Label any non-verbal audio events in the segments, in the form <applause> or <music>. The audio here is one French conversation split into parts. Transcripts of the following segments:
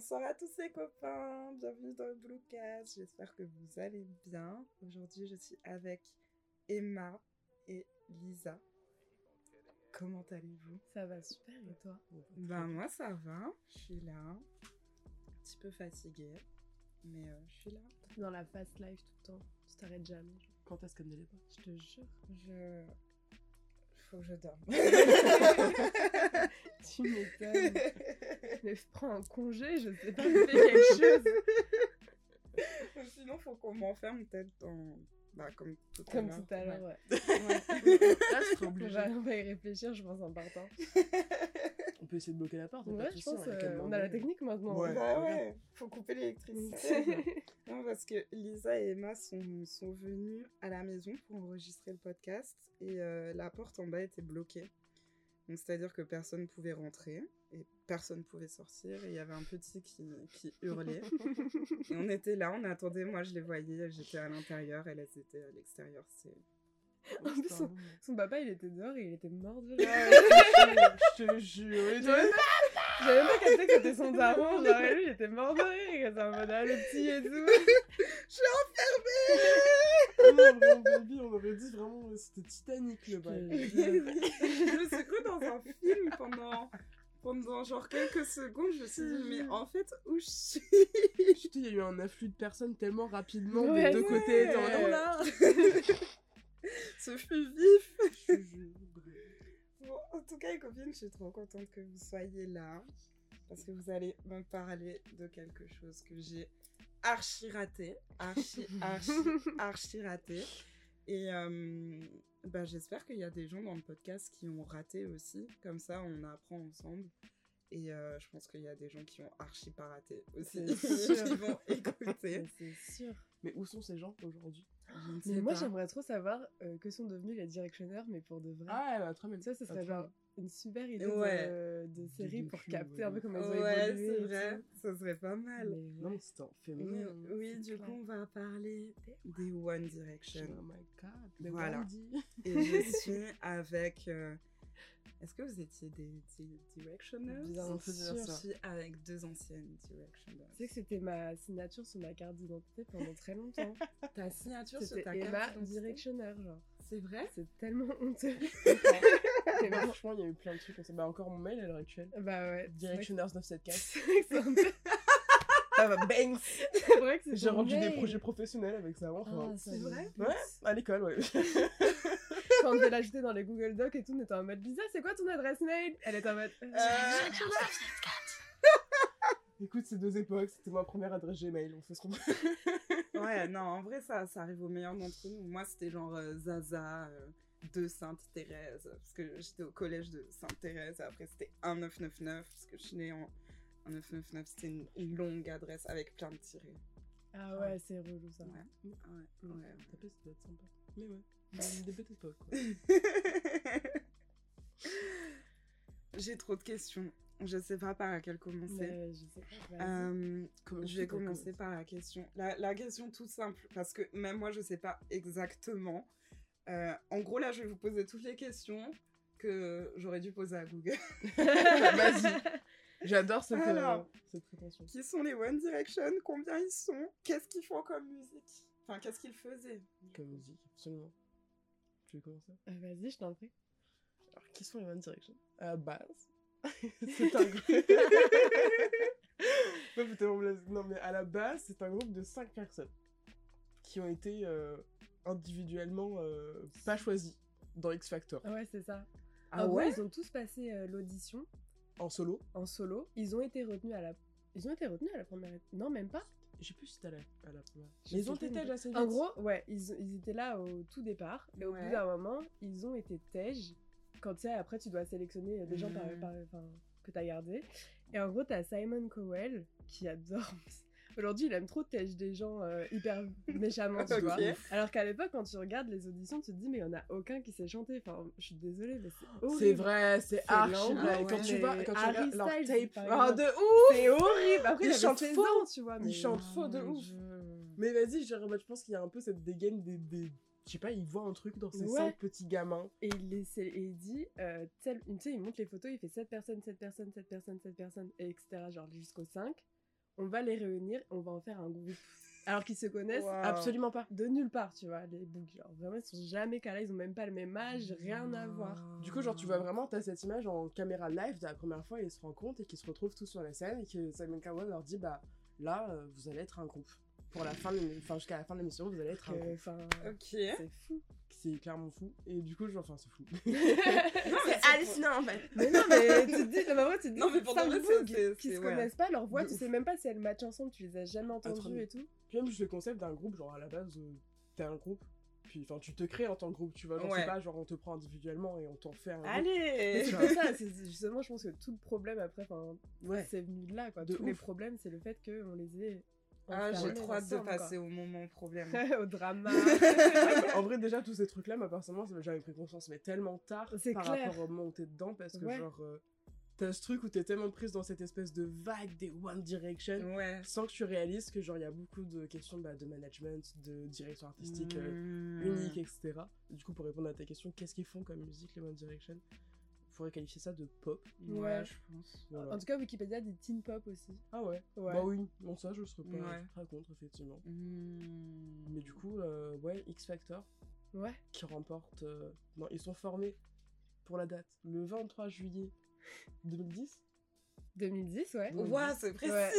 Bonsoir à tous les copains, bienvenue dans le Bluecast, j'espère que vous allez bien. Aujourd'hui je suis avec Emma et Lisa. Comment allez-vous? Ça va super et toi? Ben moi ça va, je suis là, un petit peu fatiguée, mais euh, je suis là. Dans la fast life tout le temps, tu t'arrêtes jamais. genre. Quand est-ce qu'elle ne l'est pas? Je te jure. Je... Faut que je dorme. <laughs> Tu m'étonnes. Mais prends un congé, je sais pas, fais quelque chose. Sinon faut qu'on m'enferme peut-être dans... Bah, comme tout à Comme l'heure. tout à l'heure, ouais. Ouais. <laughs> Là, je serais On obligé. va, on va y réfléchir, je pense, en partant. On peut essayer de bloquer la porte. Ouais, je pense, on a euh, on a demander. la technique maintenant. Ouais. Bah ouais, faut couper l'électricité. <laughs> Non, parce que Lisa et Emma sont, sont venues à la maison pour enregistrer le podcast et euh, la porte en bas était bloquée. Donc c'est-à-dire que personne ne pouvait rentrer et personne ne pouvait sortir et il y avait un petit qui, qui hurlait. et on était là, on attendait, moi je les voyais, j'étais à l'intérieur, elles étaient à l'extérieur. C'est... En plus, son, son papa, il était dehors et il était mort de rire. je te jure. J'avais même pas- capté que c'était son daron. Genre, et lui, il était mort de rire. Il était en mode, ah, le petit et tout. Ah non, vraiment, baby, on aurait dit vraiment, c'était Titanic le bail. je <laughs> me suis cru dans un film pendant, pendant genre quelques secondes, je me suis dit mais en fait où je suis? Il y a eu un afflux de personnes tellement rapidement Ouais. des deux côtés. Ouais. Dans non, là. <laughs> Ce fut vif. Bon, en tout cas, les copines, je suis trop contente que vous soyez là. Parce que vous allez me parler de quelque chose que j'ai archi raté. Archi, archi, <laughs> archi raté. Et euh, bah, j'espère qu'il y a des gens dans le podcast qui ont raté aussi. Comme ça, on apprend ensemble. Et euh, je pense qu'il y a des gens qui ont archi pas raté aussi. <laughs> Qui vont écouter. C'est sûr. Mais où sont ces gens aujourd'hui? Mais moi, j'aimerais trop savoir euh, que sont devenus les directionneurs, mais pour de vrai. Ah, bah, très bien. ça, ce serait Ah, genre une super idée Ouais. de, de série pour cul, capter ouais. un peu comment ils ont Ouais, évolué. c'est vrai. Ça serait pas mal. Mais Non, ouais. mais c'était un Oui, hein. oui, c'est du clair. coup, on va parler des One Direction. Oh my god. Voilà. Et je <laughs> suis avec. euh, Est-ce que vous étiez des, des Directioners dire ça. suis avec deux anciennes Directioners. Tu sais que c'était ma signature sur ma carte d'identité pendant très longtemps. <laughs> ta signature sur C'était ta Emma carte d'identité? Directionneur, genre. C'est vrai? C'est tellement honteux. <laughs> <laughs> Mais franchement, il y a eu plein de trucs comme ça. Bah, encore mon mail à l'heure actuelle. bah ouais. Directioners974. C'est vrai que c'est un peu- Ah bah, bangs c'est vrai que c'est J'ai rendu des projets professionnels avec ça. Ah, Enfin, ça C'est vrai? Ouais, à l'école, ouais. Quand devait l'ajouter dans les Google Docs et tout, on était en mode Lisa, c'est quoi ton adresse mail? Elle était en mode. euh, Écoute, ces deux époques, c'était ma première adresse Gmail. On fait ce qu'on veut. Ouais, non, en vrai, ça, ça arrive au meilleur d'entre nous. Moi, c'était genre euh, Zaza euh, de Sainte-Thérèse, parce que j'étais au collège de Sainte-Thérèse. Après, c'était 1999, parce que je suis née en 1999. C'était une, une longue adresse avec plein de tirés. Ah ouais, c'est relou ça. Ouais, ouais, ouais. ouais. Taper, ça doit être sympa. Mais ouais, euh, des bêtes époques, quoi. <laughs> J'ai trop de questions. Je sais pas par laquelle commencer. Mais je sais pas. Euh, Comment je vais commencer par la question. La, la question toute simple, parce que même moi, je sais pas exactement. Euh, en gros, là, je vais vous poser toutes les questions que j'aurais dû poser à Google. <laughs> Vas-y. J'adore cette, euh, Alors. cette prétention. Qui sont les One Direction Combien ils sont Qu'est-ce qu'ils font comme musique? Enfin, qu'est-ce qu'ils faisaient? Comme musique, absolument. Tu veux commencer? Euh, Vas-y, je t'en prie. Alors, qui sont les One Direction? À la base, <laughs> c'est un groupe. <laughs> non, mais. Non, à la base, c'est un groupe de 5 personnes qui ont été euh, individuellement euh, pas choisies dans X Factor. Ah ouais, c'est ça. Ah en gros, ouais? ils ont tous passé euh, l'audition En solo, en solo. Ils ont été retenus à la. Ils ont été retenus à la première. Non, même pas. j'ai plus si c'était à la, à la première. Je Mais ils sais ont été assez vite. En gros, ouais, ils, ils étaient là au tout départ. Et au Ouais. bout d'un moment, ils ont été tej. Quand tu sais, après, tu dois sélectionner des gens par, par- enfin, que tu as gardé. Et en gros, tu as Simon Cowell qui adore. <laughs> Aujourd'hui, il aime trop tej des gens euh, hyper méchamment, tu <laughs> vois. Alors qu'à l'époque, quand tu regardes les auditions, tu te dis, mais il n'y en a aucun qui sait chanter. Enfin, je suis désolée, mais c'est horrible. C'est vrai, c'est archi lent, vrai. ouais. Quand tu vois, quand tu regardes leur tape, ah, de ouf C'est horrible. Après, Ils il chantent 16 faux. ans, tu vois. Ils mais- chantent faux de ouf. Mais vas-y, je, je pense qu'il y a un peu cette dégaine des, des... Je sais pas, ils voient un truc dans ces Ouais. cinq petits gamins. Et il, et il dit, euh, tu sais, il montre les photos, il fait cette personne, cette personne, cette personne, cette personne, et etc. Genre jusqu'au 5. On va les réunir, on va en faire un groupe. Alors qu'ils se connaissent Wow. Absolument pas. de nulle part, tu vois, les books. Genre, vraiment, ils sont jamais calés, ils ont même pas le même âge, rien à voir. Du coup, genre, tu vois vraiment, t'as cette image en caméra live de la première fois, ils se rencontrent et qu'ils se retrouvent tous sur la scène et que Simon Cowell leur dit, bah là, euh, vous allez être un groupe. Pour la fin de enfin, jusqu'à la fin de l'émission, vous allez être un groupe. Enfin, Ok. c'est fou. C'est clairement fou. Et du coup, genre, enfin, c'est fou. <laughs> <laughs> c'est hallucinant en fait. Mais non, mais tu te dis, non, mais moi, tu te dis, Non, mais pour c'est- qui se ouais. connaissent pas, leur voix, De tu ouf. sais même pas si elles matchent ensemble, tu les as jamais entendues et tout. Puis même juste le concept d'un groupe, genre à la base, euh, t'es un groupe, puis enfin tu te crées en tant que groupe, tu vois, genre Ouais. c'est pas genre on te prend individuellement et on t'en fait un groupe. Mais Allez c'est pour ça, c'est justement, je pense que tout le problème après, enfin, Ouais. c'est venu de là, quoi. De Tous les problèmes, c'est le fait qu'on les ait. Ah, j'ai trop hâte de quoi. passer au moment problème. <laughs> au drama. <laughs> en vrai déjà tous ces trucs là, moi personnellement j'avais pris conscience mais tellement tard C'est par clair. rapport au moment où t'es dedans parce que Ouais. genre euh, t'as ce truc où t'es tellement prise dans cette espèce de vague des One Direction Ouais. sans que tu réalises que genre il y a beaucoup de questions bah, de management, de direction artistique euh, Mmh. unique, etc. Du coup pour répondre à ta question, qu'est-ce qu'ils font comme musique les One Direction? Faudrait qualifier ça de pop. Ouais, Ouais. je pense. Voilà. En tout cas, Wikipédia dit teen pop aussi. Ah ouais? Ouais. Bah oui, non ça je serais pas Ouais. très contre effectivement. Mmh. Mais du coup, euh, ouais, X Factor Ouais. qui remporte. euh, Non, ils sont formés pour la date le 23 juillet 2010. 2010, ouais. Ouais. Ouah, c'est précis Ouais.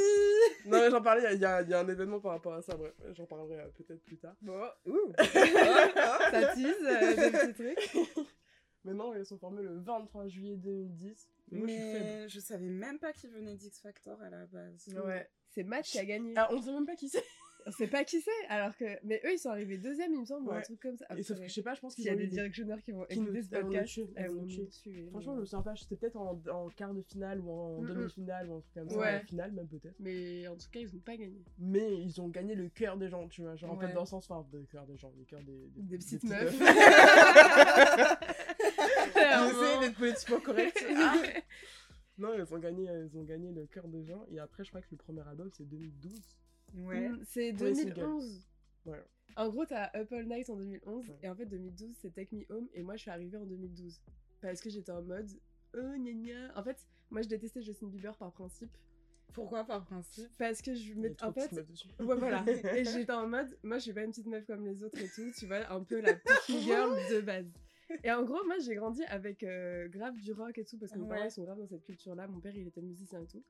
non, mais j'en parlais, il y, a- il y a un événement par rapport à ça, bref, j'en parlerai euh, peut-être plus tard. Bon, ouh. <laughs> Ça tease euh, des petits trucs. <laughs> Mais non, ils sont formés le 23 juillet 2010. Moi, je. Mais je savais même pas qu'il venait d'X Factor à la base. Ouais. C'est Matt qui a gagné. Ah, on sait même pas qui c'est. On sait pas qui c'est, alors que. Mais eux, ils sont arrivés deuxième, il me semble, ou un Ouais. truc comme ça. Et sauf que je sais pas, je pense S'il qu'ils y a des eu des- directionneurs qui vont qui nous- écouter ce nous podcast, tuer, elles elles vont tuer. Franchement, je me souviens pas, c'était peut-être en, en quart de finale ou en Mm, demi-finale ou un truc comme ça. Ouais. En finale, même peut-être. Mais en tout cas, ils ont pas gagné. Mais ils ont gagné le cœur des gens, tu vois. Genre, en Ouais. fait, dans le sens, enfin, le cœur des gens, le cœur des, Des petites petites meufs. <laughs> <laughs> J'essaie d'être politiquement correct. <laughs> Ah. non, ils ont, gagné, ils ont gagné le cœur des gens. Et après, je crois que le premier album, c'est 2012. Ouais. Mm, C'est les singles. 2011. Ouais. En gros, t'as Up All Night en 2011, Ouais. et en fait, 2012, c'est Take Me Home, et moi, je suis arrivée en 2012. Parce que j'étais en mode, oh, gna gna. En fait, moi, je détestais Justin Bieber par principe. Pourquoi par principe? Parce que je Il y a me. trop En fait. Ouais, voilà. <laughs> Et j'étais en mode, moi, je suis pas une petite meuf comme les autres et tout, tu vois, un peu la picky girl de base. Et en gros, moi, j'ai grandi avec euh, grave du rock et tout, parce que mes Ouais. parents, ils sont grave dans cette culture-là. Mon père, il était musicien et tout.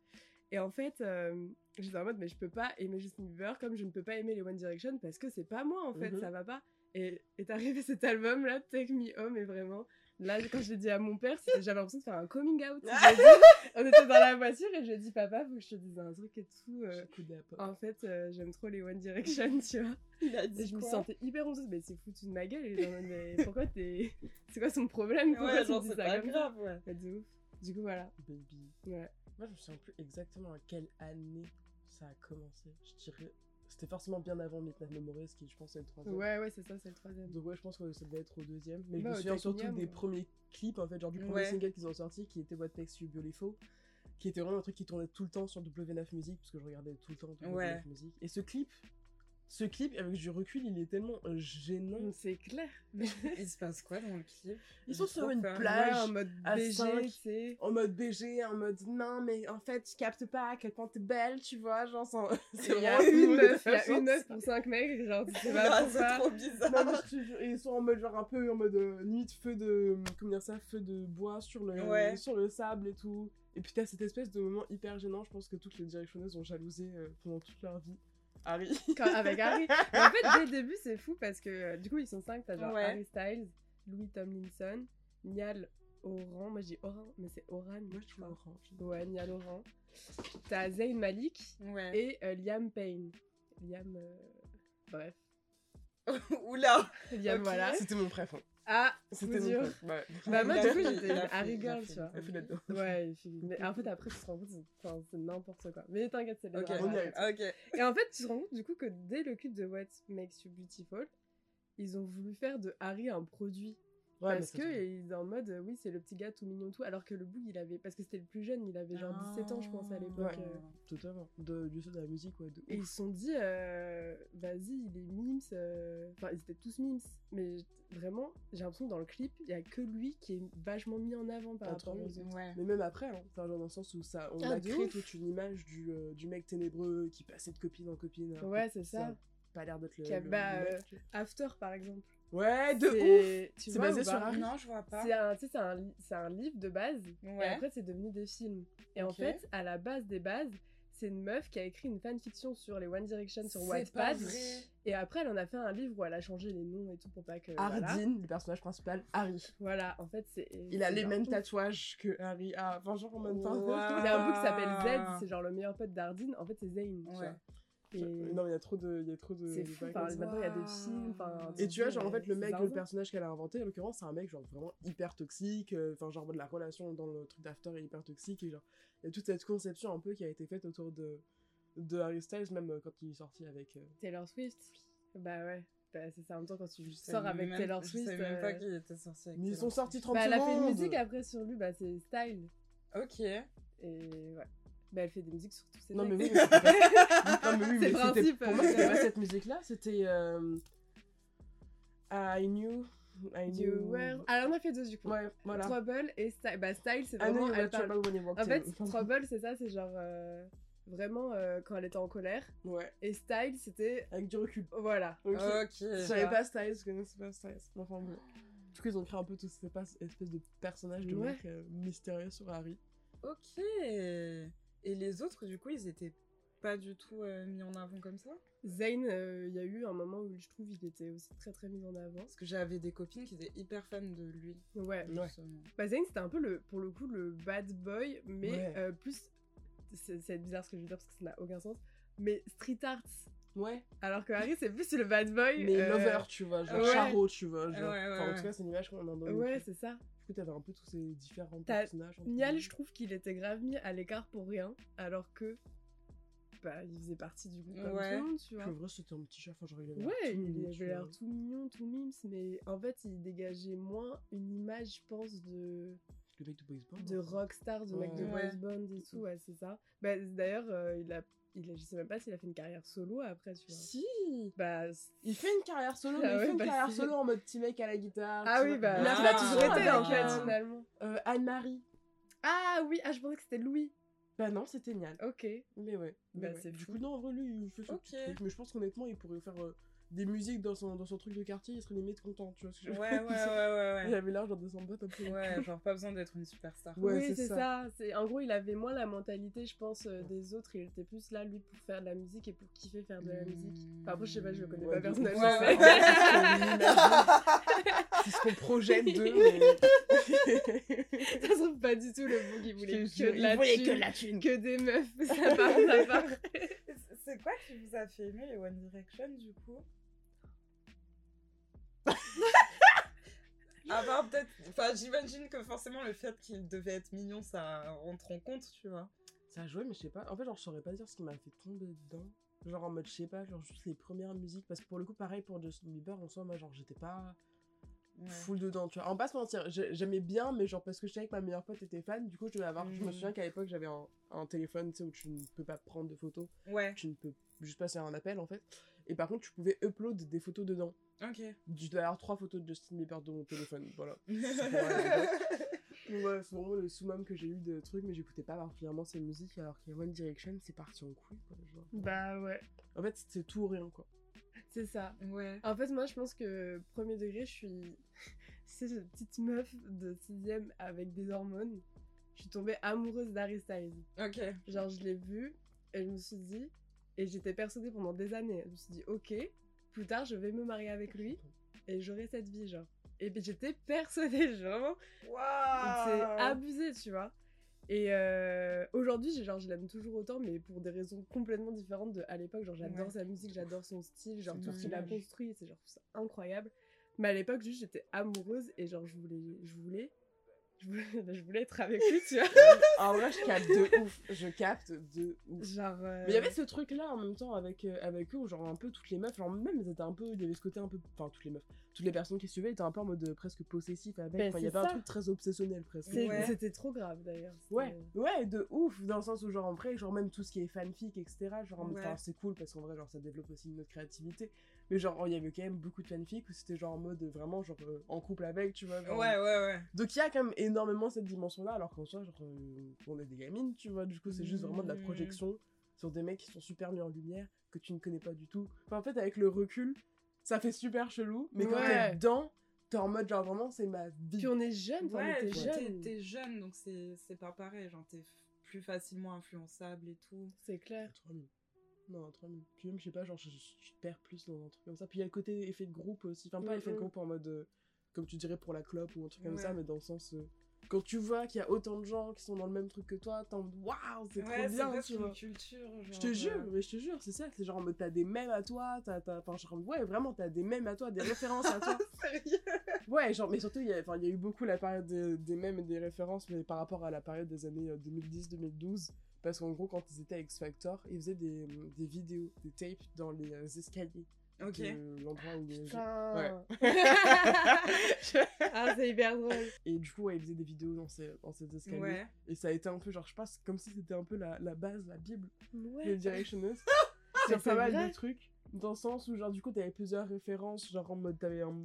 Et en fait, euh, j'étais en mode, mais je peux pas aimer Justin Bieber comme je ne peux pas aimer les One Direction parce que c'est pas moi, en fait, Mhm. ça va pas. Et est arrivé <laughs> cet album-là, Take Me Home, et vraiment, là, quand je l'ai dit à mon père, c'était- j'avais l'impression de faire un coming out. <laughs> Dit- on était dans la voiture et je lui ai dit, papa, faut que je te dise un truc et tout. euh, en fait, euh, j'aime trop les One Direction, tu vois. Il a Et dit je me sentais hyper honteuse, mais c'est foutu de ma gueule. Et genre, mais pourquoi t'es. C'est quoi son problème? Pourquoi Ouais, tu genre, dis c'est ça pas comme grave, ouais. Ouais, de ouf. Du coup, voilà. Baby. Ouais. Moi, je me souviens plus exactement à quelle année ça a commencé. Je dirais. C'était forcément bien avant Midnight Memories, qui je pense est le troisième. Ouais, ouais, c'est ça, c'est le troisième. Donc ouais, je pense que ça devait être au deuxième. Mais je Bah, me au souviens Me surtout des premiers clips, en fait, genre du premier Ouais. single qu'ils ont sorti, qui était What Makes You Beautiful, qui était vraiment un truc qui tournait tout le temps sur W9 Music, parce que je regardais tout le temps W9 Ouais. Music. Et ce clip, ce clip, avec du recul, il est tellement euh, gênant. C'est clair. <laughs> Il se passe quoi dans le clip? Ils sont sur une plage. Ouais, en mode à BG. En mode BG, en mode non, mais en fait, tu captes pas à quel point t'es belle, tu vois, genre, sans... <laughs> c'est Il y a vraiment une meuf, il y a une meuf pour cinq mecs, genre, Ah, pas C'est trop bizarre. Non, mais je te jure, ils sont en mode genre un peu en mode euh, limite feu de comment dire ça feu de bois sur le Ouais. sur le sable et tout et puis t'as cette espèce de moment hyper gênant je pense que toutes les directionneuses ont jalousé euh, pendant toute leur vie Harry <laughs> Quand- avec Harry. Mais en fait, dès le début, c'est fou parce que euh, du coup, ils sont cinq. T'as genre Ouais. Harry Styles, Louis Tomlinson, Niall Oran. Moi, je dis Oran, mais c'est Oran. moi je trouve orange Ouais, Niall Oran. T'as Zayn Malik Ouais. et euh, Liam Payne. Liam. euh, Bref. <laughs> Oula Liam, voilà. c'était mon préf hein. Ah, c'était dur. ouais. <laughs> Bah, moi, du coup, j'étais Harry Girl, tu vois. Elle fait là-dedans Ouais, mais en fait, après, tu te rends compte, c'est enfin, c'est n'importe quoi. Mais t'inquiète, c'est les Ok, on y arrive. t'inquiète. ok. Et en fait, tu te rends compte du coup que dès le clip de What Makes You Beautiful, ils ont voulu faire de Harry un produit. Ouais, parce que est en mode, oui, c'est le petit gars tout mignon tout, alors que le boug, il avait, parce que c'était le plus jeune, il avait genre 17 ans, je pense, à l'époque. Ouais. euh. Totalement. De, du de la musique, ouais. De Et ils se sont dit, euh, vas-y, il est mimes. euh, Enfin, ils étaient tous mimes. Mais vraiment, j'ai l'impression que dans le clip, il y a que lui qui est vachement mis en avant par Ah, rapport aux autres. Ouais. Mais même après, hein, enfin, genre dans le sens où ça, on Ah, a créé ouf. toute une image du, euh, du mec ténébreux qui passait de copine en copine. alors Ouais, c'est ça pas l'air d'être le, Qui a- le- bah, le mec, euh. After, par exemple. Ouais, de ouf C'est- basé sur un- Non, je vois pas. C'est un, tu sais, c'est un, un livre de base. Et Ouais. après, c'est devenu des films. Et en fait, à la base des bases, c'est une meuf qui a écrit une fanfiction sur les One Direction sur Wattpad. Et après, elle en a fait un livre où elle a changé les noms et tout pour pas que. voilà. Ardine, le personnage principal, Harry. Voilà, en fait, c'est. Il a les mêmes ouf. tatouages que Harry a. Enfin, genre en même temps. Wow. Il a un bout qui s'appelle Ah. Z, c'est genre le meilleur pote d'Ardine. En fait, c'est Zayn. tu vois. Et Non, mais il y a trop de. Il y a trop de. c'est fou. maintenant, il y a des films. Et tu vois, genre en fait, le mec, le personnage qu'elle a inventé, en l'occurrence, c'est un mec, genre vraiment hyper toxique. euh, Enfin, genre, de la relation dans le truc d'After est hyper toxique. Et genre, il y a toute cette conception un peu qui a été faite autour de, de Harry Styles, même euh, quand il est sorti avec. euh, Taylor Swift. Bah ouais. Bah, c'est ça en même temps quand tu Je sors avec même- Taylor Je Swift. savais même pas qu'il était sorti avec Mais ils sont sortis Swift. 30 Bah, elle a fait une musique après sur lui, bah c'est Style. Ok. Et ouais. Bah elle fait des musiques sur tous ses Non, mais oui, mais <laughs> non, mais oui, C'est mais le c'était- principe, Pour moi, c'était pas cette musique-là, c'était. euh, I knew. I knew. You were... Alors on a fait deux du coup. Ouais, voilà. Trouble et Style. Bah Style c'est vraiment... you Elle were parle... En fait, in. Trouble c'est ça, c'est genre... euh, Vraiment euh, quand elle était en colère. Ouais, Et Style c'était... avec du recul. Voilà. Ok. Ok. Je vois. savais pas Styles, je connaissais pas Styles. Enfin bon. Du coup, ils ont créé un peu tout cette espèce espèce de personnage de Ouais. mec euh, mystérieux sur Harry. Ok. Et les autres, du coup, ils étaient pas du tout euh, mis en avant comme ça? Zayn, euh, il y a eu un moment où je trouve il était aussi très très mis en avant. Parce que j'avais des copines qui étaient hyper fans de lui. Ouais. Ouais. justement. Bah, Zayn, c'était un peu le, pour le coup le bad boy, mais Ouais. euh, plus. C'est bizarre ce que je veux dire parce que ça n'a aucun sens. Mais street arts. Ouais. Alors que Harry, c'est plus le bad boy. Mais euh, lover, tu vois, genre ouais. Charo, tu vois. Genre. Ouais, ouais, enfin, en tout cas, c'est une image qu'on en donne. Ouais, c'est ça. Coup, t'avais un peu tous ces différents personnages. Nial, je trouve qu'il était grave mis à l'écart pour rien, alors que. Bah, il faisait partie du groupe comme Ouais. tout le monde, tu vois. en vrai, c'était un petit chat, enfin, genre, il avait Ouais, l'air tout il avait l'air tout mignon, tout mimes, mais en fait, il dégageait moins une image, je pense, de, Le mec de Boys Band. de fait. rockstar, de mec de Ouais. boys band et tout, ouais, c'est ça. Bah, D'ailleurs, euh, il a, il a, je sais même pas s'il a fait une carrière solo après, tu vois. Si Bah, Il fait une carrière solo, Ah mais il fait une bah, carrière solo en mode petit mec à la guitare. ah oui, vois. bah, Il a Ah, fait il a toujours été en fait, euh, finalement. euh, Anne-Marie. Ah oui, ah, je pensais que c'était Louis. Bah non, c'était Nial. Ok. Mais ouais. mais Bah, ouais. c'est Du coup, non, en vrai, lui, il fait son petit truc. Mais je pense qu'honnêtement, il pourrait faire euh, des musiques dans son, dans son truc de quartier, il serait limite content, tu vois ce que je Ouais, ouais, ouais, ouais, <laughs> Il avait l'air genre de s'en battre un peu. Ouais, genre pas besoin d'être une superstar. Ouais, oui, c'est ça. En gros, il avait moins la mentalité, je pense, euh, des autres. Il était plus là, lui, pour faire de la musique et pour kiffer faire de la musique. Enfin, après, je sais pas, je le connais Ouais, pas personnellement. Ouais, mais- ouais. <laughs> C'est ce qu'on projette d'eux, mais. ça se trouve pas du tout le bout qui voulait que jure, de il la voulait thune, que de la thune. que des meufs. Ça <laughs> part, ça part. C'est quoi qui vous a fait aimer les One Direction du coup? Part peut-être. Enfin, j'imagine que forcément le fait qu'il devait être mignon, ça rentre en compte, tu vois. Ça a joué, mais je sais pas. En fait, genre, je saurais pas dire ce qui m'a fait tomber dedans. Genre, en mode, je sais pas, genre, juste les premières musiques. Parce que pour le coup, pareil pour Justin Bieber, en soi, moi, genre, j'étais pas Ouais. full dedans, tu vois. En pas se mentir, j'ai- j'aimais bien, mais genre, parce que je savais que ma meilleure pote était fan, du coup, je devais avoir. Je me Mhm. souviens qu'à l'époque, j'avais un, un téléphone, tu sais, où tu ne peux pas prendre de photos. Ouais, Tu ne peux juste passer un appel, en fait. Et par contre, tu pouvais upload des photos dedans. Ok. Je devais avoir trois photos de Justin Bieber dans mon téléphone, voilà. Donc, ouais, c'est vraiment le summum que j'ai eu de trucs, mais j'écoutais pas particulièrement ces musiques, alors que One Direction, c'est parti en couille, quoi. genre. Bah ouais, En fait, c'est tout ou rien, quoi. c'est ça. ouais. En fait, moi, je pense que premier degré, je suis. <laughs> C'est cette petite meuf de 6ème avec des hormones. Je suis tombée amoureuse d'Harry Styles. Ok. Genre, je l'ai vu et je me suis dit. Et j'étais persuadée pendant des années. Je me suis dit, ok, plus tard, je vais me marier avec lui et j'aurai cette vie, genre. Et puis j'étais persuadée, <laughs> genre. Waouh C'est abusé, tu vois. Et euh, aujourd'hui, genre, je l'aime toujours autant, mais pour des raisons complètement différentes de à l'époque. Genre, j'adore Ouais. sa musique, j'adore son style, genre, tout ce qu'il a construit, c'est genre, incroyable. Mais à l'époque, juste, j'étais amoureuse et genre, je voulais, je voulais, je voulais, je voulais être avec lui, tu vois. En vrai, je capte de ouf. Je capte de ouf. Genre. euh, Mais il y avait ce truc là en même temps avec, euh, avec eux, où genre un peu toutes les meufs, genre même elles étaient un peu, il y avait ce côté un peu, enfin toutes les meufs, toutes les personnes qui suivaient étaient un peu en mode euh, presque possessif avec. Ben, Enfin, il y avait un truc très obsessionnel presque. Ouais. C'était trop grave d'ailleurs. Ouais, ouais, de ouf, dans le sens où, genre, après, genre, même tout ce qui est fanfic, etc., genre, en Ouais. c'est cool parce qu'en vrai, genre, ça développe aussi notre créativité. Mais, genre, il y avait quand même beaucoup de fanfic où c'était, genre, en mode, vraiment, genre, euh, en couple avec, tu vois. genre- Ouais, ouais, ouais. Donc, il y a quand même énormément cette dimension-là, alors qu'en soi, genre, euh, on est des gamines, tu vois, du coup, c'est juste vraiment de la Mhm. projection sur des mecs qui sont super mis en lumière, que tu ne connais pas du tout. Enfin, en fait, avec le recul, ça fait super chelou, mais quand Ouais. t'es dedans, t'es en mode, genre, vraiment, c'est ma vie. Puis on est jeune, Ouais, puis jeune. t'es- t'es jeune, donc c'est c'est pas pareil. Genre, t'es plus facilement influençable et tout. C'est clair. 3000. Non, 3000. Puis même, je sais pas, genre, je, je- perds plus dans un truc comme ça. Puis il y a le côté effet de groupe aussi. Enfin, pas Mm, effet de mm. groupe en mode, euh, comme tu dirais pour la clope ou un truc comme ça, mais dans le sens. euh, quand tu vois qu'il y a autant de gens qui sont dans le même truc que toi, t'es en mode waouh, c'est ouais, trop bien, tu vois. culture. Je te jure, euh, mais je te jure, c'est ça. C'est genre en mode, t'as des mèmes à toi, t'as. t'as- Enfin, genre, ouais, vraiment, t'as des mèmes à toi, des références à toi. <laughs> Sérieux? Ouais, genre, mais surtout, il y, a, y a eu beaucoup la période des, des mèmes et des références, mais par rapport à la période des années euh, 2010-2012. Parce qu'en gros, quand ils étaient à X Factor, ils faisaient des, des vidéos, des tapes dans les euh, escaliers Ok. l'endroit où les gens. <laughs> Ah, c'est hyper drôle. Et du coup, ouais, ils faisaient des vidéos dans ces, dans ces escaliers. Ouais. Et ça a été un peu, genre, je pense, comme si c'était un peu la, la base, la Bible Ouais. des Directioners. <laughs> Sur pas mal de trucs. Dans le sens où, genre, du coup, t'avais plusieurs références. Genre, en mode, t'avais un,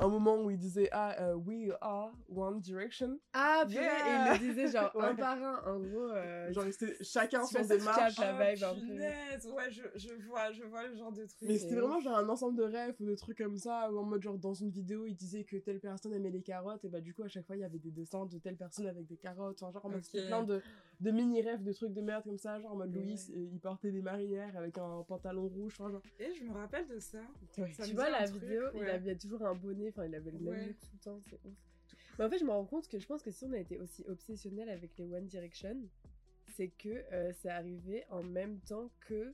un moment où ils disaient Ah, euh, we are One Direction. Ah, purée, Yeah. et il le disait genre <laughs> un Ouais. par un, en gros. euh, Genre, c'était chacun son démarche. la Oh, un peu. Ouais, je, je vois, je vois le genre de truc. Mais c'était vraiment genre un ensemble de rêves ou de trucs comme ça, ou en mode genre dans une vidéo, il disait que telle personne aimait les carottes, et bah du coup à chaque fois il y avait des dessins de telle personne avec des carottes, enfin, genre en mode Ok. c'était plein de, de mini-rêves, de trucs de merde comme ça, genre en mode. Louis, et il portait des marinières avec un pantalon rouge, enfin genre. Et je me rappelle de ça. Ouais. Ça tu vois un la truc, vidéo, il ouais. avait toujours un bonnet, enfin il avait le même Ouais. look tout le temps, c'est ouf. Mais en fait, je me rends compte que je pense que si on a été aussi obsessionnel avec les One Direction, c'est que euh, c'est arrivé en même temps que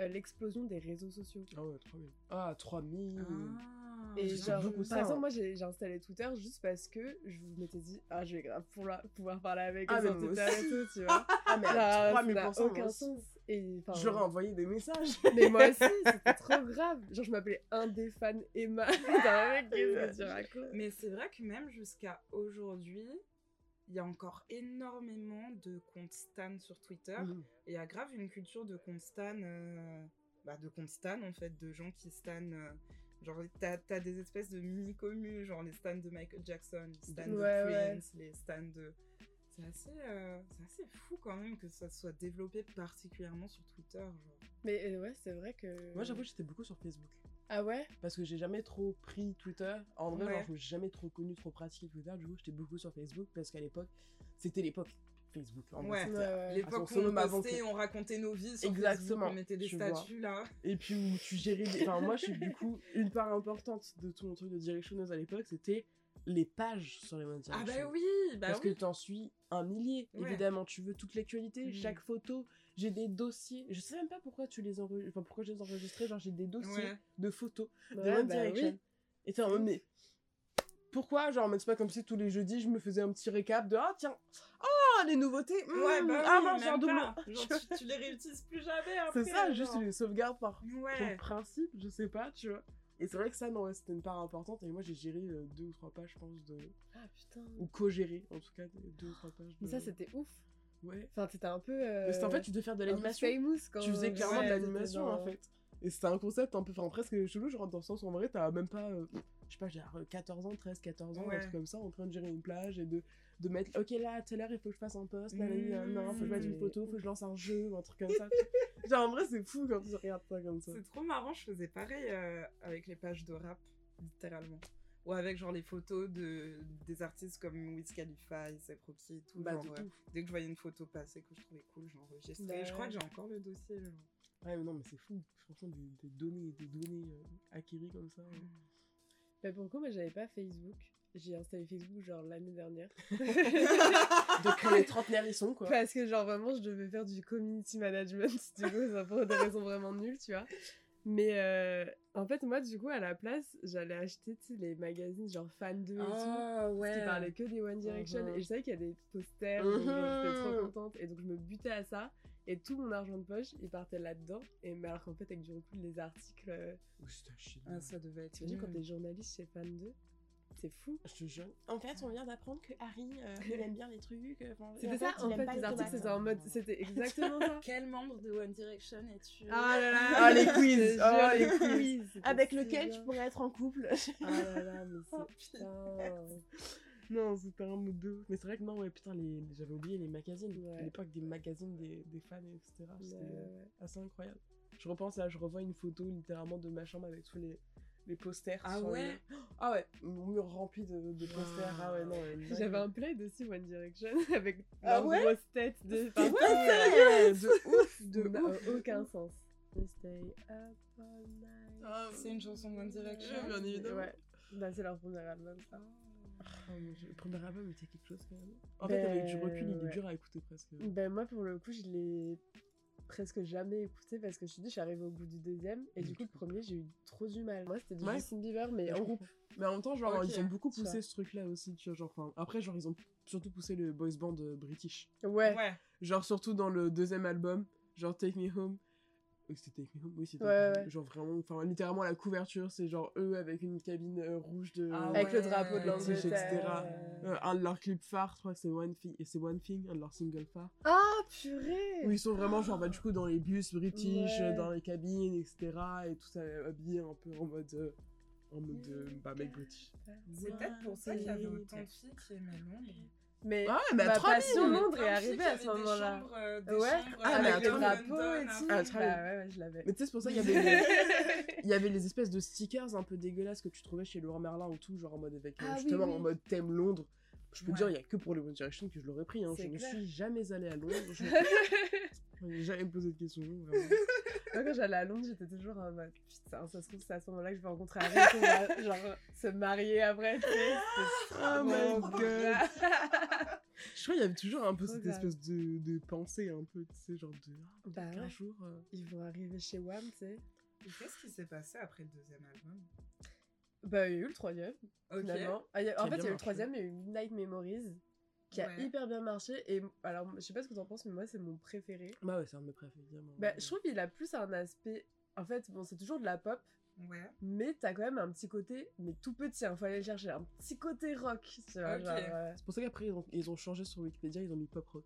euh, l'explosion des réseaux sociaux. Ah ouais, 3000. Ah, 3000. Ah, Et genre, beaucoup par ça, exemple, hein. moi j'ai installé Twitter juste parce que je m'étais dit, ah, je vais grave pouvoir, pouvoir parler avec Ah, sur Twitter aussi. et tout, tu <laughs> vois. Ah, mais Genre, à ça 3000%, n'a moi aucun sens. Et, enfin, Je leur ai envoyé des messages. <laughs> Mais moi aussi, <laughs> c'était trop grave. Genre, je m'appelais un des fans Emma. Mec, que Mais c'est vrai que même jusqu'à aujourd'hui, il y a encore énormément de comptes stan sur Twitter. Mhm. Et il y a grave une culture de comptes stan, euh, bah, de comptes stan en fait, de gens qui stan. euh, genre, t'as as des espèces de mini-communes, genre les stans de Michael Jackson, les stans de Ouais, ouais. Prince, les stans de. C'est assez, euh, c'est assez fou quand même que ça soit développé particulièrement sur Twitter. Genre. Mais euh, ouais, c'est vrai que. Moi j'avoue, j'étais beaucoup sur Facebook. Ah ouais? Parce que j'ai jamais trop pris Twitter. En vrai, Ouais. genre, je me suis jamais trop connu, trop pratiqué Twitter. Du coup, j'étais beaucoup sur Facebook parce qu'à l'époque, c'était l'époque Facebook. Ouais. L'époque où on postait, on racontait nos vies sur Exactement, Facebook, on mettait des statuts là. Et puis où tu gérais. des- Enfin, moi, je suis du coup une part importante de tout mon truc de directionneuse à l'époque, c'était les pages sur les One Ah bah oui, bah Parce oui. que t'en suis un millier, Ouais. évidemment. Tu veux toute l'actualité, Mhm. chaque photo. J'ai des dossiers. Je sais même pas pourquoi tu les enregistres. Enfin, pourquoi je les enregistrais. Genre, j'ai des dossiers Ouais. de photos de Ouais, One bah Direction. oui. Et t'es en mode, mais pourquoi? Genre, mais c'est pas comme si tous les jeudis je me faisais un petit récap de Ah, tiens, ah, les nouveautés. Ouais, hmm, bah ah, oui, j'ai un même double. pas. <laughs> Genre, tu, tu les réutilises plus jamais après. C'est ça, juste genre. les sauvegardes par Ouais. principe, je sais pas, tu vois. Et c'est vrai que ça, non, ouais, c'était une part importante. Et moi, j'ai géré euh, deux ou trois pages, je pense, de. Ah putain. Ou co-géré, en tout cas, deux ou trois pages. Mais ça, c'était ouf. Ouais. Enfin, c'était un peu. euh, Mais en fait, tu devais faire de l'animation. quand Tu faisais clairement ouais, de t'étais l'animation, en fait. Et c'était un concept un peu, enfin, presque chelou, genre dans le sens où en vrai, t'as même pas, euh, je sais pas, genre euh, 14 ans, 13, 14 ans, Ouais. un truc comme ça, en train de gérer une plage et de, de mettre, ok, là, à telle heure, il faut que je fasse un post, là, là, là, là, non, faut que je mette une Mmh. photo, faut que je lance un jeu, ou un truc comme ça. <laughs> genre, en vrai, c'est fou quand tu regardes ça comme ça. C'est trop marrant, je faisais pareil euh, avec les pages de rap, littéralement. Ou avec genre les photos de, des artistes comme Wiz Khalifa, A$AP Rocky et tout. Bah, genre, de euh, dès que je voyais une photo passer que je trouvais cool, j'enregistrais. Bah je crois ouais. que j'ai encore le dossier. genre. Ouais, mais non, mais c'est fou. Franchement, des, des données, des données euh, acquéries comme ça. ouais. Bah, pourquoi moi j'avais pas Facebook J'ai installé Facebook genre l'année dernière. <laughs> <laughs> Donc, quand les trentenaires, ils sont, quoi. Parce que genre vraiment je devais faire du community management, <laughs> du coup ça pour des raisons vraiment nulles, tu vois. Mais euh, en fait moi du coup à la place j'allais acheter tu les magazines genre fan 2 et tout. Ah ouais. Qui parlaient que des One Direction Mhm. et je savais qu'il y a des posters j'étais trop Mhm. contente et donc je me butais à ça Et tout mon argent de poche, il partait là-dedans. Et mais alors qu'en fait, avec du recul, les articles. Oui, c'était un shit. Ah, ça devait être. T'imagines quand t'es journaliste chez Fan 2 C'est fou. Je te jure. En fait, on vient d'apprendre que Harry, euh, il aime bien les trucs. euh, enfin, C'était ça, en fait, les articles, c'était en mode. C'était exactement ça. <laughs> Quel membre de One Direction es-tu Ah là là <laughs> Ah, les quiz. Ah, les les quiz Avec lequel bien. tu pourrais être en couple. Ah là là, mais <laughs> Oh, c'est. Putain. Non, c'était un ou deux. Mais c'est vrai que non, ouais, putain, les... j'avais oublié les magazines. Ouais. À l'époque des magazines des, des fans, etc. C'était ouais. assez incroyable. Je repense là, je revois une photo littéralement de ma chambre avec tous les, les posters. Ah sur ouais <gasps> Ah ouais, mon mur rempli de, de posters. Ah ouais, non. ouais, une J'avais un plaid aussi One Direction <laughs> avec Ah ouais grosse tête de. Enfin, De ouf de ouf aucun sens. Just stay up all night. Ah, C'est une chanson de One Direction. Ouais, bien évidemment. Ouais. Bah, c'est leur premier album, ça. Oh mon Dieu, le premier album était quelque chose quand même. En Ben, fait, avec du recul, il est ouais. dur à écouter presque. Ben, moi, pour le coup, je l'ai presque jamais écouté parce que je te dis, je suis arrivée au bout du deuxième et du coup, le premier, j'ai eu trop du mal. Moi, c'était du Ouais. Justin Bieber, mais en groupe. Mais en même temps, genre, ils ont beaucoup poussé ce truc-là aussi, tu vois. Genre, enfin, après, genre, ils ont surtout poussé le boys band euh, british. Ouais. Ouais. Genre, surtout dans le deuxième album, genre Take Me Home. Oui, c'était <laughs> oui, c'était Ouais. Genre, vraiment, enfin, littéralement, la couverture, c'est genre eux avec une cabine euh, rouge de. Ah Avec le drapeau de l'Angleterre. etc. euh. Un de leurs clips phares, je crois que c'est One Thing, et c'est One Thing, un de leurs singles phares. Ah, purée Où ils sont vraiment, genre, bah, du coup, dans les bus british, Ouais. dans les cabines, etc. Et tout ça habillé un peu en mode. euh, en mode. bah, mec british. C'est peut-être pour ça qu'il y avait autant de filles qui aimaient Londres. Mais Ah, mais à ma 3000 passion Londres est arrivée à ce moment-là. euh, Ouais, Ah, euh, mais avec les drapeaux London, et tout. Ah, bah ouais, ouais, je l'avais. Mais tu sais, c'est pour ça qu'il y avait les... <laughs> il y avait les espèces de stickers un peu dégueulasses que tu trouvais chez Leroy Merlin ou tout, genre en mode avec euh, Ah justement oui. en mode thème Londres. Je peux Ouais. dire, il y a que pour les One Direction que je l'aurais pris. Hein. Je ne suis jamais allée à Londres. Je je <laughs> n'ai jamais posé de questions. Vraiment. Moi, quand j'allais à Londres, j'étais toujours en mode putain, ça se trouve, c'est à ce moment-là que je vais rencontrer Harry, qu'on va <laughs> genre se marier après. tu sais, c'était Oh my trop God. Je crois qu'il y avait toujours un peu cette grave. espèce de, de pensée, un peu, tu sais, genre de. ah, Bah un ouais. jour. euh, Ils vont arriver chez Wham, tu sais. Et qu'est-ce qui s'est passé après le deuxième album? Bah, il y a eu le troisième, Ok. finalement. Ah, a- en fait, il y a eu le troisième, il y a eu Midnight Memories, qui a Ouais. hyper bien marché. Et alors, je sais pas ce que t'en penses, mais moi, c'est mon préféré. Bah ouais, c'est un de mes préférés, évidemment. Bah, je trouve qu'il a plus un aspect. En fait, bon, c'est toujours de la pop, Ouais. mais t'as quand même un petit côté, mais tout petit, hein, faut aller le chercher, un petit côté rock, euh, C'est pour ça qu'après, ils ont, ils ont changé sur Wikipédia, ils ont mis pop rock.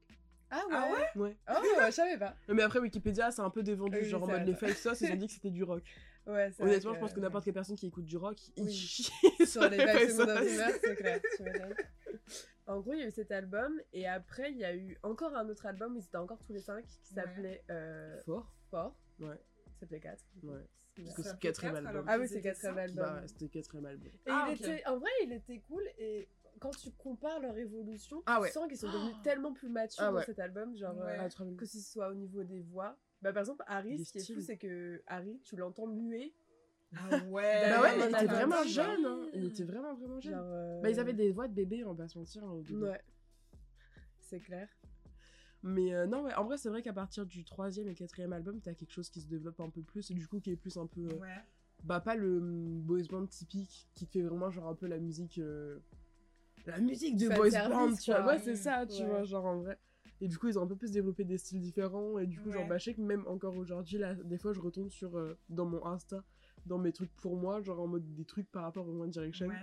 Ah ouais, Ah ouais? Ouais. Oh, ouais, je savais pas. <laughs> Mais après, Wikipédia, c'est un peu dévendu, Oui, genre en mode les fake sauce, ils ont dit que c'était du rock. <laughs> Ouais, c'est vrai Honnêtement, je pense que n'importe quelle personne qui écoute du rock, il Oui. chie sur les fake Backstreet Boys sauce. C'est clair. tu. <laughs> En gros, il y a eu cet album, et après, il y a eu encore un autre album où ils étaient encore tous les cinq, qui Ouais. s'appelait euh, Fort. Fort. Ouais. Ça s'appelait 4. Ouais. C'est Parce que c'est quatrième quatre, album. Ah oui, c'est quatrième album. Bah c'était le quatrième album. Et Ah, il était, en vrai, il était cool et quand tu compares leur évolution, tu Ah ouais. sens qu'ils sont devenus tellement plus matures Ah dans ouais. cet album, genre Ouais. euh, Ah, que ce soit au niveau des voix. Bah, par exemple, Harry, Des ce qui est fou, c'est que Harry, tu l'entends muet. Ah ouais. Bah ouais, ouais, il on était avait vraiment un jeune, hein. film. Il était vraiment, vraiment jeune. Genre, euh, Bah, ils avaient des voix de bébé, on va pas se mentir, hein. Ouais. C'est clair. Mais euh, non, ouais, en vrai, c'est vrai qu'à partir du troisième et quatrième album, t'as quelque chose qui se développe un peu plus et du coup qui est plus un peu. euh, Ouais. Bah, pas le hum, boys band typique qui te fait vraiment genre un peu la musique. euh, La musique de Fan boys service, band, tu vois. Ouais, c'est ça, tu Ouais. vois, genre en vrai. Et du coup, ils ont un peu plus développé des styles différents. Et du coup, genre, bah, je sais que même encore aujourd'hui, là, des fois, je retourne sur, euh, dans mon Insta, dans mes trucs pour moi, genre en mode des trucs par rapport au One Direction. Ouais.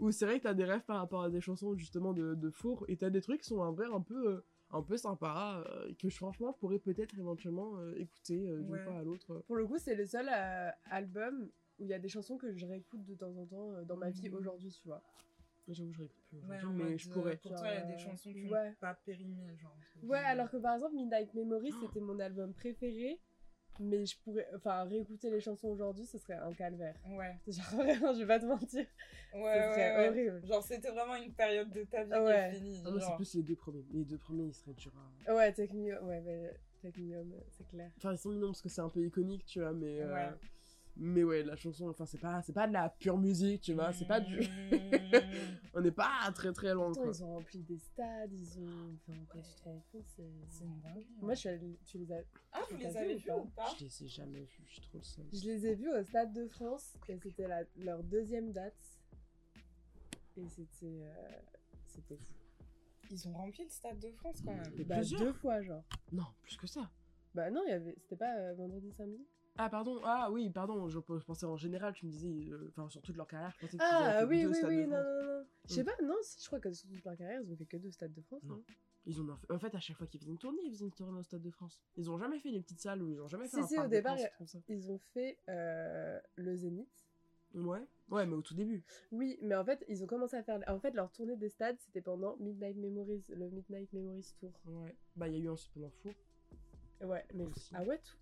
Où c'est vrai que t'as des rêves par rapport à des chansons justement de, de four. Et t'as des trucs qui sont en vrai un peu, euh, un peu sympas. euh, et que je- franchement, je pourrais peut-être éventuellement euh, écouter euh, d'une Ouais. fois à l'autre. Pour le coup, c'est le seul euh, album où il y a des chansons que je réécoute de temps en temps euh, dans ma vie Mhm. aujourd'hui, tu vois. J'avoue, je réécoute plus aujourd'hui, mais je pourrais. Pour toi, il y a des chansons qui ouais. n'ont pas périmé, genre. Ouais, alors que par exemple, Midnight Memory, c'était mon album préféré. Mais je pourrais. Enfin, réécouter les chansons aujourd'hui, ce serait un calvaire. Ouais. <laughs> Genre, vraiment, je vais pas te mentir. Ouais, ce ouais, serait ouais. horrible. Genre, c'était vraiment une période de ta vie Ouais. qui est finie. Ah, moi, c'est plus les deux premiers. Les deux premiers, ils seraient durs à. Ouais, Home, ouais, mais Home, c'est clair. Enfin, ils sont mignons parce que c'est un peu iconique, tu vois, mais. euh, Ouais. Mais ouais, la chanson, enfin, c'est pas, c'est pas de la pure musique, tu vois, c'est pas du. Mmh. <laughs> On n'est pas très très loin, Pourtant, quoi. ils ont rempli des stades, ils ont. Enfin, rends compte, c'est. Hein. Moi, je suis allée- tu les as. Ah, vous les avez vus ou pas Je les ai jamais vus, je suis trop le seul. Je les ai vus au Stade de France et c'était la- leur deuxième date. Et c'était. euh, C'était fou. Ils ont rempli le stade de France quand même. Bah, deux fois, genre. Non, plus que ça. Bah non, il y avait... c'était pas euh, vendredi, samedi? Ah, pardon, ah oui, pardon, je, je pensais en général, tu me disais, euh, enfin, sur toute leur carrière, je pensais avaient Ah oui, deux oui, oui, non, non, non. Je sais Mm. pas, non, je crois que sur toute leur carrière, ils ont fait que deux Stades de France, Non. non, Ils ont, en fait, à chaque fois qu'ils faisaient une tournée, ils faisaient une tournée au Stade de France. Ils ont jamais fait les petites salles ou ils ont jamais fait Si, un si, au départ. Ils ont fait euh, le Zénith. Ouais, ouais, mais au tout début. Oui, mais en fait, ils ont commencé à faire. En fait, leur tournée des stades, c'était pendant Midnight Memories, le Midnight Memories Tour. Ouais. Bah, il y a eu un pendant Four. Ouais, mais. Aussi. Ah ouais, tout.